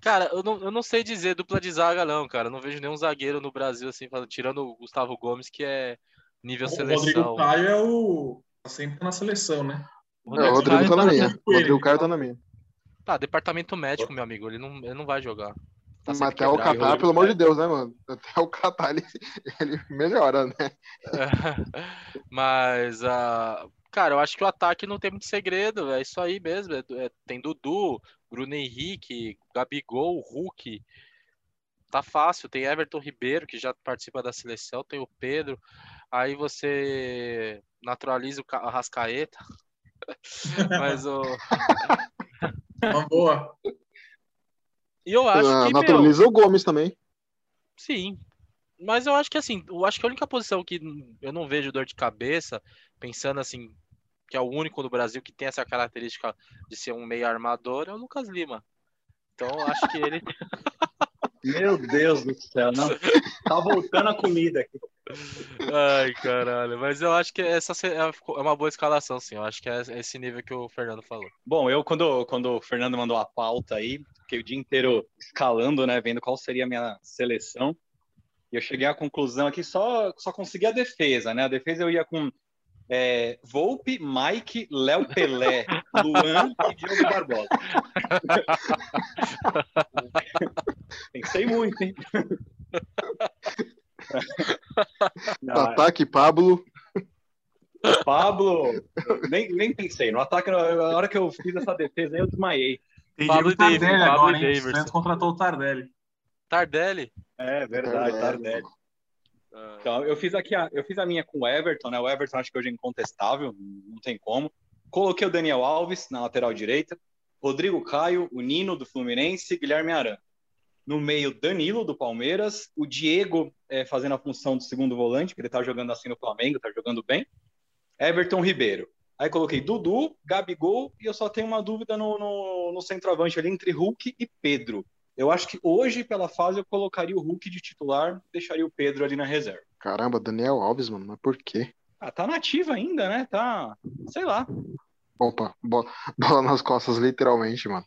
Cara, eu não, eu não sei dizer dupla de zaga, não, cara. Eu não vejo nenhum zagueiro no Brasil, assim, tirando o Gustavo Gomes, que é nível O seleção. Rodrigo Caio é o. tá sempre na seleção, né? O É, o Rodrigo Caio tá na tá- minha. O Rodrigo Caio tá na minha. Tá, departamento médico, meu amigo. Ele não, ele não vai jogar. Tá Mas até o. Catar, pelo amor de Deus, né, mano? Até o Catar ele, ele melhora, né? Mas, ah, cara, eu acho que o ataque não tem muito segredo. É isso aí mesmo. é- é- tem Dudu, Bruno Henrique, Gabigol, Hulk. Tá fácil. Tem Everton Ribeiro, que já participa da seleção. Tem o Pedro. Aí você naturaliza o Ca- Arrascaeta. Mas o. Uma boa. E eu acho Ah, que, meu, naturaliza o Gomes também. Sim. Mas eu acho que assim, eu acho que a única posição que eu não vejo dor de cabeça, pensando assim, que é o único no Brasil que tem essa característica de ser um meio armador, é o Lucas Lima. Então eu acho que ele. Meu Deus do céu, não. Tá voltando a comida aqui. Ai, caralho. Mas eu acho que essa se- é uma boa escalação, sim. Eu acho que é esse nível que o Fernando falou. Bom, eu quando, quando o Fernando mandou a pauta aí, fiquei o dia inteiro escalando, né, vendo qual seria a minha seleção. E eu cheguei à conclusão aqui, só, só consegui a defesa, né? A defesa eu ia com é, Volpe, Mike, Léo Pelé, Luan e Diogo Barbosa. Pensei muito, hein? Não, Ataque, Pablo. Pablo, nem, nem pensei. No ataque, na hora que eu fiz essa defesa aí, eu desmaiei. Tem Pablo e Tardelli Pablo agora, e hein? O Davidson. Santos contratou o Tardelli. Tardelli. É verdade, Tardelli. Então, eu fiz aqui a, eu fiz a minha com o Everton, né? O Everton acho que hoje é incontestável, não tem como. Coloquei o Daniel Alves na lateral direita, Rodrigo Caio, o Nino do Fluminense, Guilherme Aran. No meio, Danilo do Palmeiras, o Diego é, fazendo a função do segundo volante, que ele tá jogando assim no Flamengo, tá jogando bem. Everton Ribeiro. Aí coloquei Dudu, Gabigol e eu só tenho uma dúvida no, no, no centroavante ali entre Hulk e Pedro. Eu acho que hoje, pela fase, eu colocaria o Hulk de titular, deixaria o Pedro ali na reserva. Caramba, Daniel Alves, mano, mas por quê? Ah, tá nativa ainda, né? Tá, sei lá. Opa, bo- bola nas costas, literalmente, mano.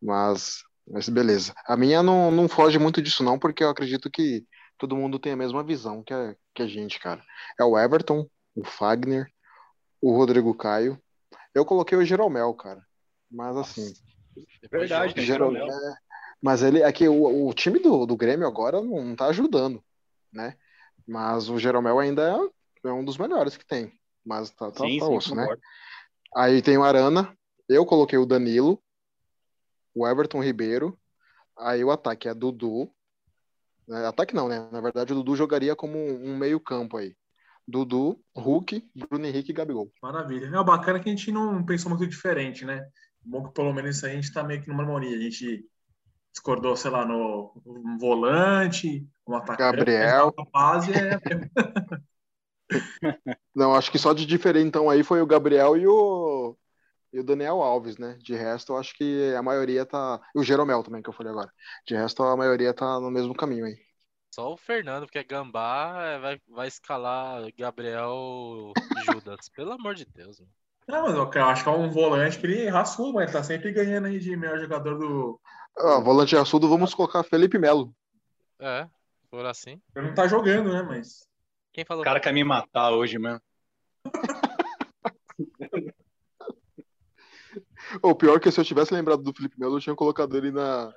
Mas, mas beleza. A minha não, não foge muito disso, não, porque eu acredito que todo mundo tem a mesma visão que a, que a gente, cara. É o Everton, o Fagner, o Rodrigo Caio. Eu coloquei o Jeromel, cara. Mas assim, Verdade, tem Geral- Jeromel. é, mas ele é que o, o time do, do Grêmio agora não, tá ajudando, né? Mas o Jeromel ainda é, é um dos melhores que tem. Mas tá, tá, Sim, tá sim, osso, né? Aí tem o Arana, eu coloquei o Danilo, o Everton Ribeiro, aí o ataque é Dudu. né? Ataque não, né? Na verdade, o Dudu jogaria como um, um meio-campo aí. Dudu, Hulk, Bruno Henrique e Gabigol. Maravilha. É bacana que a gente não pensou muito diferente, né? Bom que pelo menos isso aí a gente tá meio que numa harmonia. A gente discordou, sei lá, no, no volante, no atacante. Gabriel. base é. Não, acho que só de diferentão aí foi o Gabriel e o, e o Daniel Alves, né? De resto, eu acho que a maioria tá. E o Jeromel também, que eu falei agora. De resto, a maioria tá no mesmo caminho aí. Só o Fernando, porque é gambá, vai, vai escalar Gabriel e Judas. Pelo amor de Deus, mano. Não, mas eu acho que é um volante que ele raçou, mas tá sempre ganhando aí de melhor jogador do. Ah, volante assudo, vamos colocar Felipe Melo. É, for assim. Ele não tá jogando, né? Mas. Quem falou? O cara quer me matar hoje, mano. O pior é que se eu tivesse lembrado do Felipe Melo, eu tinha colocado ele na,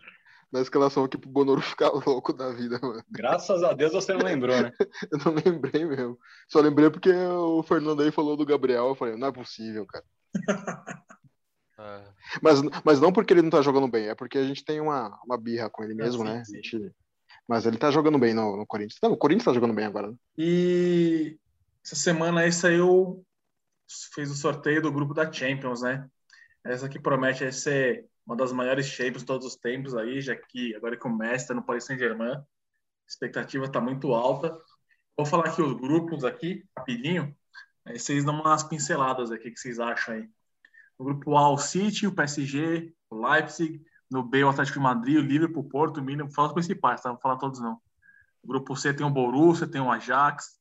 na escalação aqui pro Bonoro ficar louco da vida, mano. Graças a Deus você não lembrou, né? Eu não lembrei mesmo. Só lembrei porque o Fernando aí falou do Gabriel. Eu falei, não é possível, cara. É. Mas, mas não porque ele não tá jogando bem, é porque a gente tem uma, uma birra com ele mesmo, sim, né? sim. A gente- Mas ele tá jogando bem no, no Corinthians. Não, o Corinthians tá jogando bem agora, né? E essa semana aí saiu fez o sorteio do grupo da Champions, né? Essa que promete ser uma das maiores Champions de todos os tempos aí, já que agora que o está no Paris Saint-Germain, a expectativa está muito alta. Vou falar aqui os grupos aqui, rapidinho, aí vocês dão umas pinceladas aqui, o que vocês acham aí. No grupo A, o City, o PSG, o Leipzig, no B, o Atlético de Madrid, o Liverpool, o Porto, o Milan, fala os principais, tá? Não vou falar todos não. No grupo C tem o Borussia, tem o Ajax,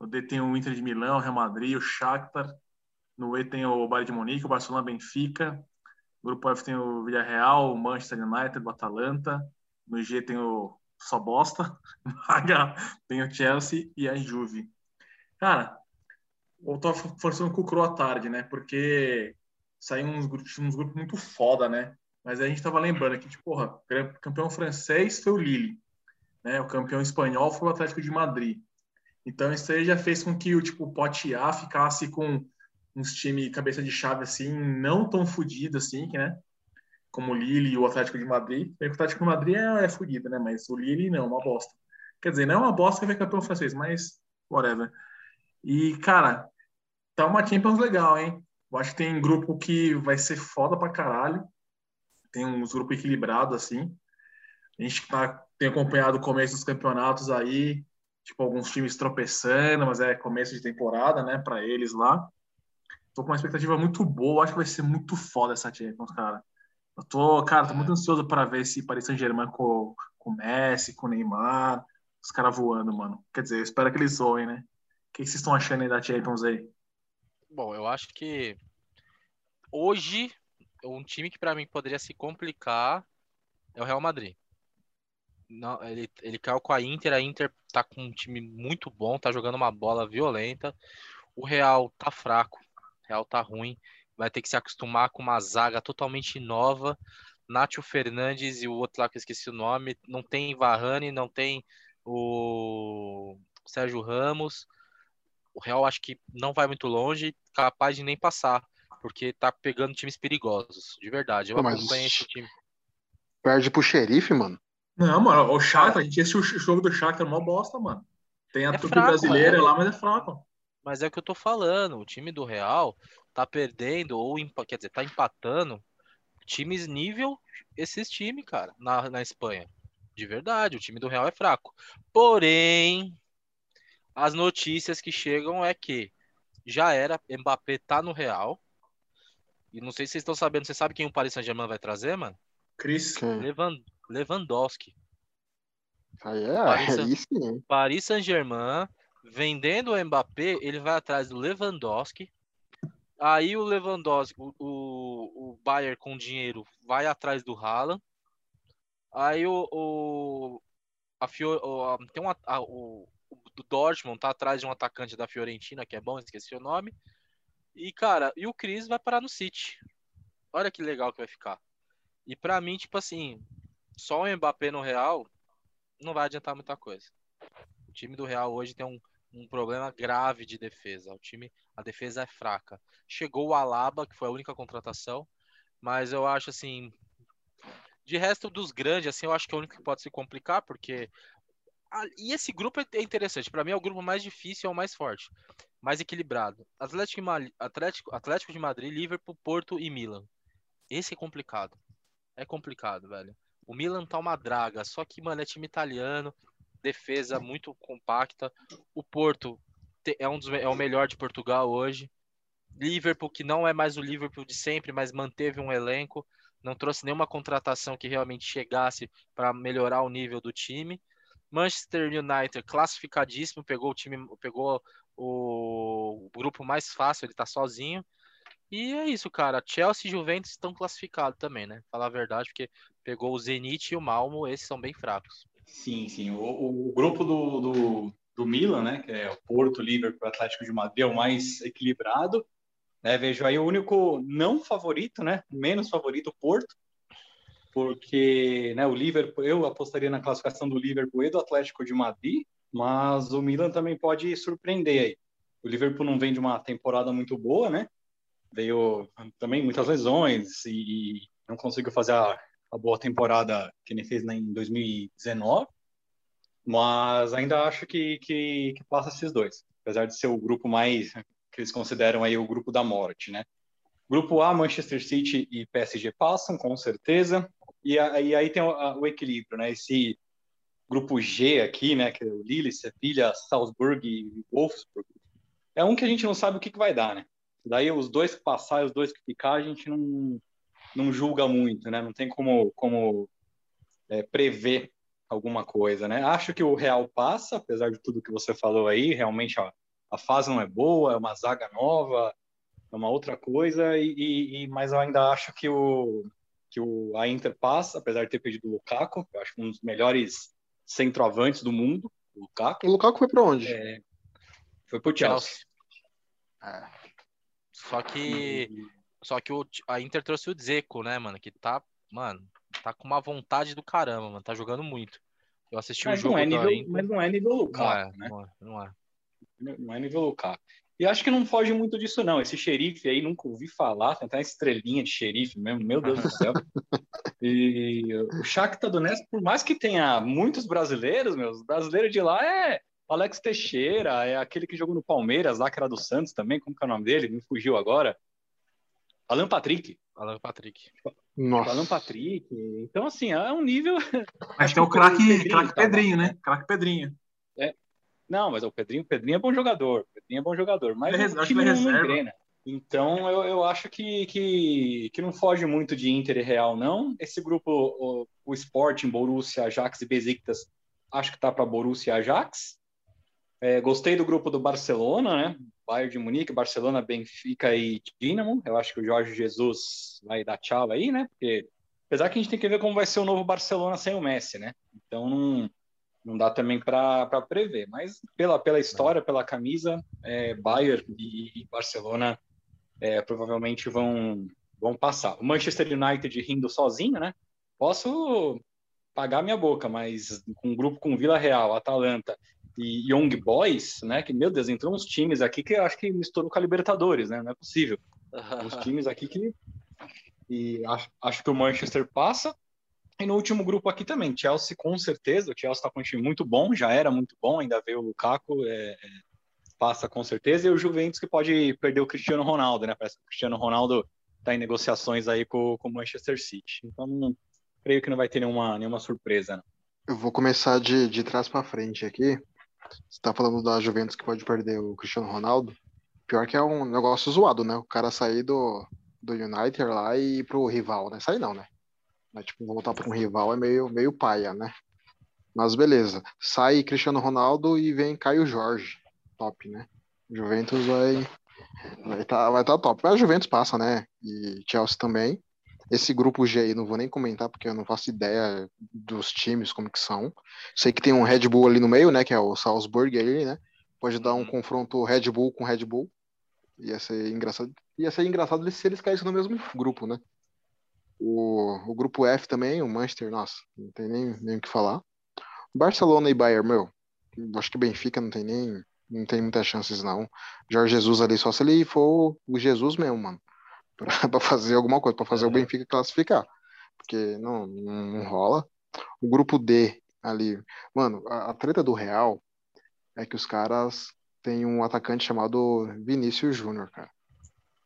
no D tem o Inter de Milão, o Real Madrid, o Shakhtar, no E tem o Bayern de Munique, o Barcelona, Benfica, no grupo F tem o Villarreal, o Manchester United, o Atalanta, no G tem o só bosta, no H tem o Chelsea e a Juve. Cara, eu tô forçando com o Cro à tarde, né? Porque saiu uns grupos, uns grupos muito foda, né? Mas a gente tava lembrando aqui, tipo, porra, o campeão francês foi o Lille, né? O campeão espanhol foi o Atlético de Madrid. Então isso aí já fez com que o tipo o pote A ficasse com uns times cabeça de chave assim, não tão fodido assim, né? Como o Lille e o Atlético de Madrid. O Atlético de Madrid é, é fodido, né? Mas o Lille não, uma bosta. Quer dizer, não é uma bosta que vai campeão francês, mas whatever. E, cara, tá uma Champions legal, hein? Eu acho que tem grupo que vai ser foda pra caralho. Tem uns grupos equilibrados, assim. A gente tá, tem acompanhado o começo dos campeonatos aí, tipo, alguns times tropeçando, mas é começo de temporada, né, para eles lá. Tô com uma expectativa muito boa, acho que vai ser muito foda essa Champions, cara. Eu tô, cara, tô muito ansioso para ver esse Paris Saint-Germain com, com o Messi, com o Neymar, os caras voando, mano. Quer dizer, eu espero que eles voem, né? O que vocês estão achando aí da Champions aí? Bom, eu acho que hoje um time que para mim poderia se complicar é o Real Madrid. Não, ele, ele caiu com a Inter, a Inter tá com um time muito bom, tá jogando uma bola violenta. O Real tá fraco, Real tá ruim, vai ter que se acostumar com uma zaga totalmente nova. Nátio Fernandes e o outro lá que eu esqueci o nome, não tem Varane, não tem o Sérgio Ramos. O Real acho que não vai muito longe, capaz de nem passar, porque tá pegando times perigosos, de verdade. Eu Pô, mas acompanho esse time. Perde pro xerife, mano. Não, mano, o Shakhtar, a gente o jogo do Shakhtar, é mó bosta, mano. Tem a É trupe fraco, brasileira mano. lá, mas é fraco. Mas é o que eu tô falando, o time do Real tá perdendo, ou quer dizer, tá empatando times nível esses times, cara, na, na Espanha. De verdade, o time do Real é fraco. Porém, as notícias que chegam é que já era, Mbappé tá no Real. E não sei se vocês estão sabendo, você sabe quem o Paris Saint-Germain vai trazer, mano? Cris, Quem? Levan- Lewandowski. Aí é, Paris- aí sim. Paris Saint-Germain, vendendo o Mbappé, ele vai atrás do Lewandowski. Aí o Lewandowski, o, o, o Bayern com dinheiro vai atrás do Haaland. Aí o, o a Fior, o, tem um, a- o, o Dortmund tá atrás de um atacante da Fiorentina que é bom, esqueci o nome. E cara, e o Cris vai parar no City. Olha que legal que vai ficar. E pra mim, tipo assim, só o Mbappé no Real não vai adiantar muita coisa. O time do Real hoje tem um, um problema grave de defesa. O time, a defesa é fraca. Chegou o Alaba, que foi a única contratação, mas eu acho assim, de resto dos grandes, assim, eu acho que é o único que pode se complicar, porque e esse grupo é é interessante. Para mim é o grupo mais difícil, é o mais forte, mais equilibrado. Atlético, Atlético, Atlético de Madrid, Liverpool, Porto e Milan. Esse é complicado. É complicado, velho. O Milan tá uma draga, só que, mano, é time italiano, defesa muito compacta. O Porto é, um dos, é o melhor de Portugal hoje. Liverpool, que não é mais o Liverpool de sempre, mas manteve um elenco, não trouxe nenhuma contratação que realmente chegasse para melhorar o nível do time. Manchester United, classificadíssimo, pegou o time, pegou o, grupo mais fácil, ele tá sozinho. E é isso, cara. Chelsea e Juventus estão classificados também, né? Falar a verdade, porque pegou o Zenit e o Malmo, esses são bem fracos. Sim, sim. O, o grupo do, do, do Milan, né, que é o Porto, Liverpool, Atlético de Madrid, é o mais equilibrado. Né, vejo aí o único não favorito, né, menos favorito, o Porto, porque né, o Liverpool, eu apostaria na classificação do Liverpool e do Atlético de Madrid, mas o Milan também pode surpreender aí. O Liverpool não vem de uma temporada muito boa, né? Veio também muitas lesões e não conseguiu fazer a, a boa temporada que ele fez em 2019, mas ainda acho que, que, que passa esses dois. Apesar de ser o grupo mais que eles consideram aí o grupo da morte, né? Grupo A, Manchester City e PSG passam, com certeza. E, a, e aí tem o, a, o, equilíbrio, né? Esse grupo G aqui, né? Que é o Lille, Sevilha, Salzburg e Wolfsburg. É um que a gente não sabe o que, que vai dar, né? Daí os dois que passar os dois que ficar, a gente não, não julga muito, né? Não tem como, como é, prever alguma coisa, né? Acho que o Real passa, apesar de tudo que você falou aí, realmente a, a fase não é boa, é uma zaga nova, é uma outra coisa, e, e, mas eu ainda acho que o, que o, a Inter passa, apesar de ter pedido o Lukaku, eu acho um dos melhores centroavantes do mundo, o Lukaku. O Lukaku foi para onde? É, foi pro Chelsea. Chelsea. É. Só que, só que o, a Inter trouxe o Dzeko, né, mano, que tá, mano, tá com uma vontade do caramba, mano, tá jogando muito. Eu assisti mas o jogo não é nível, Inter. Mas não é nível Lukaku, não é, né? Não é, não é. Não é nível Lukaku. E acho que não foge muito disso, não. Esse xerife aí, nunca ouvi falar, tem até uma estrelinha de xerife mesmo, meu Deus do céu. E o Shakhtar Donetsk, por mais que tenha muitos brasileiros, meus, os brasileiros de lá é Alex Teixeira, é aquele que jogou no Palmeiras, lá que era do Santos também, como que é o nome dele? Me fugiu agora. Alan Patrick. Alan Patrick. Nossa. Alan Patrick. Então, assim, é um nível. Mas tem o craque craque Pedrinho, né? Craque Pedrinho. É. Não, mas o Pedrinho, Pedrinho é bom jogador. Pedrinho é bom jogador. Mas Ele é o time é não. Então, eu, eu acho que, que, que não foge muito de Inter e Real, não. Esse grupo, o, o Sporting, Borussia, Ajax e Besiktas, acho que tá para Borussia e Ajax. É, gostei do grupo do Barcelona, né? Bayern de Munique, Barcelona, Benfica e Dinamo. Eu acho que o Jorge Jesus vai dar tchau aí, né? Porque, apesar que a gente tem que ver como vai ser o novo Barcelona sem o Messi, né? Então não, não dá também para prever. Mas pela, pela história, pela camisa, é, Bayern e, Barcelona é, provavelmente vão, vão passar. O Manchester United rindo sozinho, né? Posso pagar minha boca, mas um grupo com Vila Real, Atalanta e Young Boys, né? Que, meu Deus, entrou uns times aqui que eu acho que misturou com a Libertadores, né? Não é possível. Os times aqui que. E acho, acho que o Manchester passa. E no último grupo aqui também, Chelsea com certeza. O Chelsea está com um time muito bom, já era muito bom, ainda veio o Lukaku, é, é, passa com certeza. E o Juventus que pode perder o Cristiano Ronaldo, né? Parece que o Cristiano Ronaldo está em negociações aí com, com o Manchester City. Então, não, creio que não vai ter nenhuma, nenhuma surpresa. Não. Eu vou começar de, de trás para frente aqui. Você tá falando da Juventus que pode perder o Cristiano Ronaldo. Pior que é um negócio zoado, né? O cara sair do, do United lá e ir pro rival, né? Sair não, né? Mas, tipo, voltar para um rival é meio, meio paia, né? Mas beleza. Sai Cristiano Ronaldo e vem Caio Jorge. Top, né? Juventus vai vai tá, vai tá top. Mas a Juventus passa, né? E Chelsea também. Esse grupo G aí não vou nem comentar porque eu não faço ideia dos times como que são. Sei que tem um Red Bull ali no meio, né? Que é o Salzburg ali, né? Pode dar um confronto Red Bull com Red Bull. Ia ser engraçado. Ia ser engraçado se eles caíssem no mesmo grupo, né? O, o grupo F também, o Manchester, nossa, não tem nem, nem o que falar. Barcelona e Bayern, meu, acho que Benfica não tem nem, não tem muitas chances não. Jorge Jesus ali, só se ele for o Jesus mesmo, mano, para fazer alguma coisa, para fazer É. o Benfica classificar, porque não, não, não rola. O grupo D ali, mano, a, a treta do Real é que os caras têm um atacante chamado Vinícius Júnior, cara.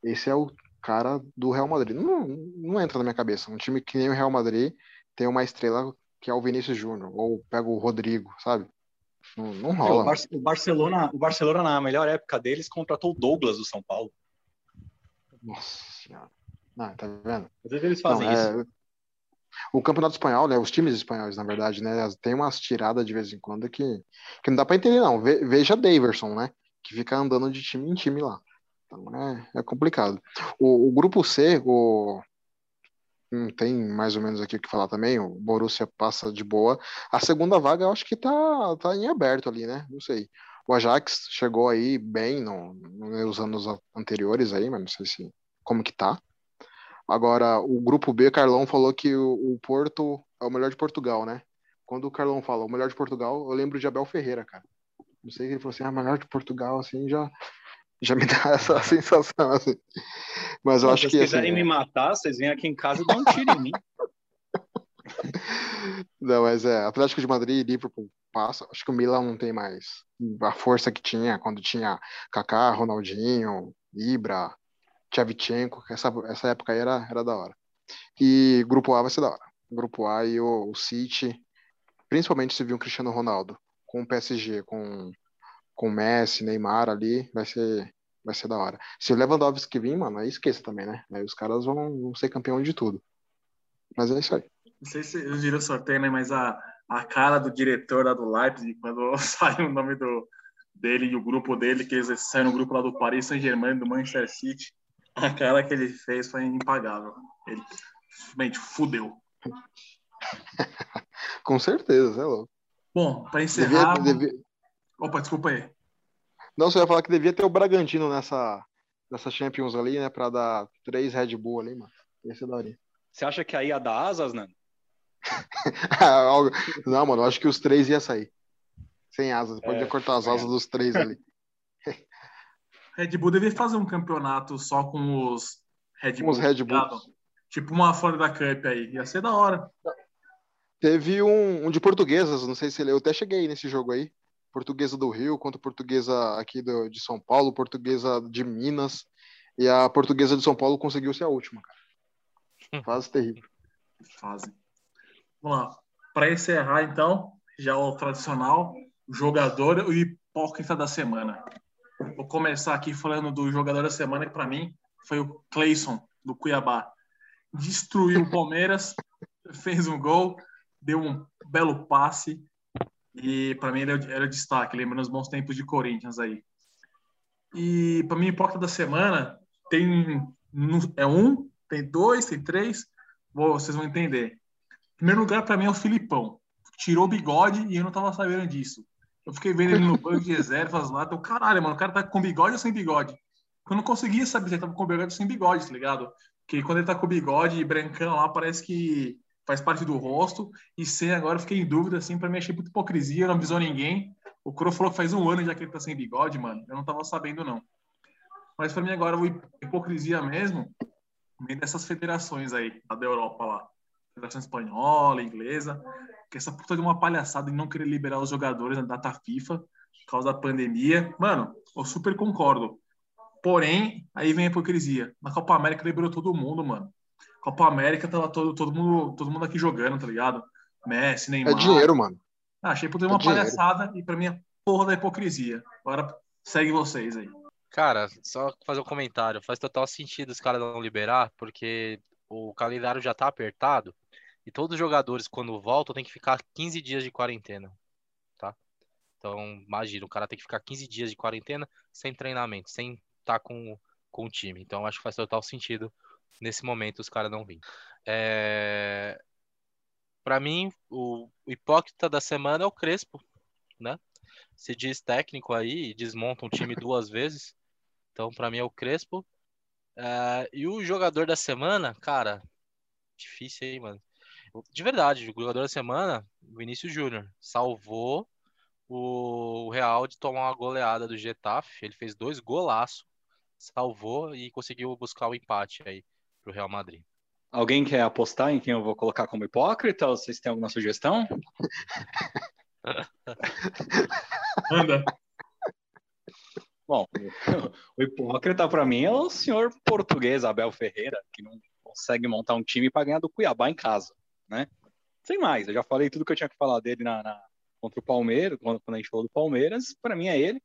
Esse é o cara do Real Madrid. Não, não entra na minha cabeça. Um time que nem o Real Madrid tem uma estrela que é o Vinícius Júnior, ou pega o Rodrigo, sabe? Não, não É, rola. o, Bar- o Barcelona, o Barcelona, na melhor época deles, contratou o Douglas do São Paulo. Nossa senhora. Ah, tá vendo? Às vezes eles Não, fazem isso. é, O campeonato espanhol, né? Os times espanhóis, na verdade, né? Tem umas tiradas de vez em quando que, que não dá pra entender, não. Ve- Veja Daverson, né? Que fica andando de time em time lá. Então é, é complicado. O, o grupo C, o, não tem mais ou menos aqui o que falar também. O Borussia passa de boa. A segunda vaga eu acho que tá, tá em aberto ali, né? Não sei. O Ajax chegou aí bem no, nos anos anteriores aí, mas não sei se como que tá. Agora, o grupo B, Carlão falou que o, o Porto é o melhor de Portugal, né? Quando o Carlão fala o melhor de Portugal, eu lembro de Abel Ferreira, cara. Não sei se ele falou assim, ah, melhor de Portugal, assim, já, já me dá essa sensação, assim. Mas eu Não, acho se que, vocês assim, quiserem me matar, vocês vêm aqui em casa e dão um tiro em mim. Não, mas é, Atlético de Madrid e Liverpool passa. Acho que o Milan não tem mais a força que tinha quando tinha Kaká, Ronaldinho, Ibra, Tchevchenko. Essa, essa época aí era, era da hora. E grupo A vai ser da hora. Grupo A e o, o City, principalmente se vir um Cristiano Ronaldo com o PSG, com com Messi, Neymar ali, vai ser vai ser da hora. Se o Lewandowski vir, mano, aí esqueça também, né? Aí os caras vão, vão ser campeão de tudo. Mas é isso aí. Não sei se eu virou sorteio, né? Mas a, a cara do diretor lá do Leipzig, quando sai o nome do, dele e o grupo dele, que eles saem no grupo lá do Paris Saint-Germain, do Manchester City, a cara que ele fez foi impagável. Ele mente, fudeu. Com certeza, é louco. Bom, para encerrar. Devia, devia... Opa, desculpa aí. Não, você ia falar que devia ter o Bragantino nessa, nessa Champions ali, né? Pra dar três Red Bull ali, mano. Esse daria. Você acha que aí ia dar asas, né? Não, mano, eu acho que os três ia sair. Sem asas. Podia É, cortar as asas dos três ali. Red Bull devia fazer um campeonato só com os Red Com Bull. os Red ligado? Bulls. Tipo uma Florida Cup aí. Ia ser da hora. Teve um, um de portuguesas, não sei se ele. Eu até cheguei nesse jogo aí. Portuguesa do Rio contra portuguesa aqui do, de São Paulo, portuguesa de Minas. E a portuguesa de São Paulo conseguiu ser a última, cara. Fase terrível. Fazem. Vamos lá. Para encerrar, então, já o tradicional jogador e hipócrita da semana. Vou começar aqui falando do jogador da semana, que para mim foi o Clayson, do Cuiabá. Destruiu o Palmeiras, fez um gol, deu um belo passe. E para mim ele era destaque, lembrando os bons tempos de Corinthians aí. E para mim, hipócrita da semana tem é um, tem dois, tem três. Vocês vão entender. Em primeiro lugar, para mim, é o Filipão. Tirou o bigode e eu não tava sabendo disso. Eu fiquei vendo ele no banco de reservas lá. Então, caralho, mano, o cara tá com bigode ou sem bigode? Eu não conseguia saber se ele tava com bigode ou sem bigode, tá ligado? Porque quando ele tá com bigode e brancão lá, parece que faz parte do rosto. E sem agora, eu fiquei em dúvida, assim, pra mim achei muita hipocrisia, não avisou ninguém. O Cro falou que faz um ano já que ele tá sem bigode, mano. Eu não tava sabendo, não. Mas pra mim agora, hipocrisia mesmo vem dessas federações aí, da Europa lá. Federação Espanhola, Inglesa, que essa puta de uma palhaçada em não querer liberar os jogadores na data FIFA por causa da pandemia. Mano, eu super concordo. Porém, aí vem a hipocrisia. Na Copa América liberou todo mundo, mano. Copa América tava todo, todo, mundo, todo mundo aqui jogando, tá ligado? Messi, Neymar. É dinheiro, mano. Ah, achei por ter uma É dinheiro. palhaçada e pra mim é porra da hipocrisia. Agora segue vocês aí. Cara, só fazer um comentário. Faz total sentido os caras não liberar, porque o calendário já tá apertado e todos os jogadores, quando voltam, tem que ficar 15 dias de quarentena, tá? Então, imagina, o cara tem que ficar 15 dias de quarentena sem treinamento, sem estar com, com o time. Então, acho que faz total sentido nesse momento os caras não virem. É... Para mim, o o hipócrita da semana é o Crespo, né? Se diz técnico aí e desmonta um time duas vezes. Então, para mim é o Crespo. É, e o jogador da semana, cara, difícil aí, mano. De verdade, o jogador da semana, Vinícius Júnior, salvou o Real de tomar uma goleada do Getafe. Ele fez dois golaços, salvou e conseguiu buscar o empate aí pro Real Madrid. Alguém quer apostar em quem eu vou colocar como hipócrita? Ou vocês têm alguma sugestão? Anda. Bom, o hipócrita para mim é o senhor português Abel Ferreira, que não consegue montar um time para ganhar do Cuiabá em casa, né? Sem mais, eu já falei tudo que eu tinha que falar dele na, na- contra o Palmeiras, quando, quando a gente falou do Palmeiras, para mim é ele.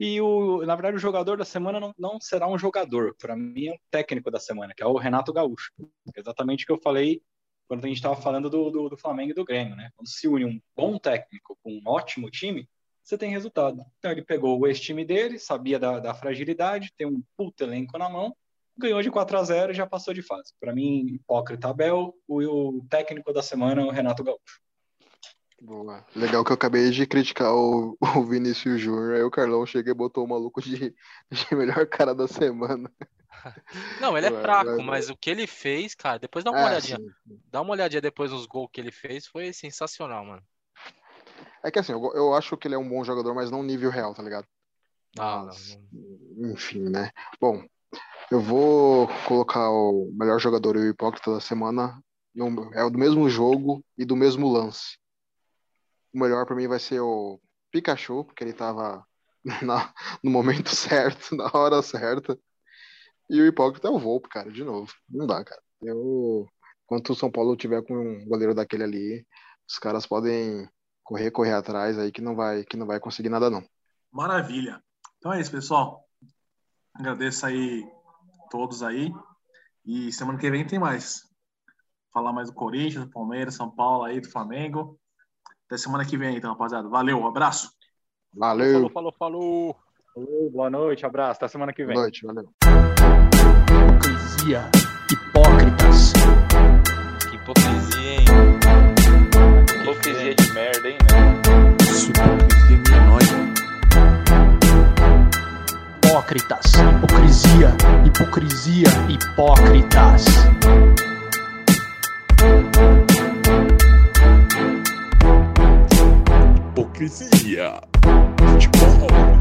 E o, na verdade o jogador da semana não, não será um jogador, para mim é um técnico da semana, que é o Renato Gaúcho. Exatamente o que eu falei quando a gente estava falando do, do, do Flamengo e do Grêmio, né? Quando se une um bom técnico com um ótimo time, você tem resultado. Então ele pegou o ex-time dele, sabia da, da fragilidade, tem um puto elenco na mão, ganhou de 4 a 0 e já passou de fase. Para mim, hipócrita Abel, o, o técnico da semana é o Renato Gaúcho. Boa. Legal que eu acabei de criticar o, o Vinícius Júnior, aí o Carlão chega e botou o maluco de, de melhor cara da semana. Não, ele é fraco, vai. mas o que ele fez, cara, depois dá uma É, olhadinha. sim. Dá uma olhadinha depois nos gols que ele fez, foi sensacional, mano. É que assim, eu, eu acho que ele é um bom jogador, mas não nível real, tá ligado? Não, Mas, não. enfim, né? Bom, eu vou colocar o melhor jogador e o hipócrita da semana é do mesmo jogo e do mesmo lance. O melhor pra mim vai ser o Pikachu, porque ele tava na- no momento certo, na hora certa. E o hipócrita é o Volpe, cara, de novo. Não dá, cara. Eu, enquanto o São Paulo tiver com um goleiro daquele ali, os caras podem correr, correr atrás aí que não vai, que não vai conseguir nada, não. Maravilha. Então é isso, pessoal. Agradeço aí todos aí. E semana que vem tem mais. Falar mais do Corinthians, do Palmeiras, São Paulo aí, do Flamengo. Até semana que vem, então, rapaziada. Valeu, um abraço. Valeu, Falou, falou, falou. Boa noite, abraço. Até semana que vem. boa noite, valeu. Hipocrisia, hipócritas. Que hipocrisia, hein? Hipocrisia de merda, hein, né? Isso, hipocrisia minha noite. Hipócritas, hipocrisia, hipocrisia, hipócritas. Hipocrisia. Futebol.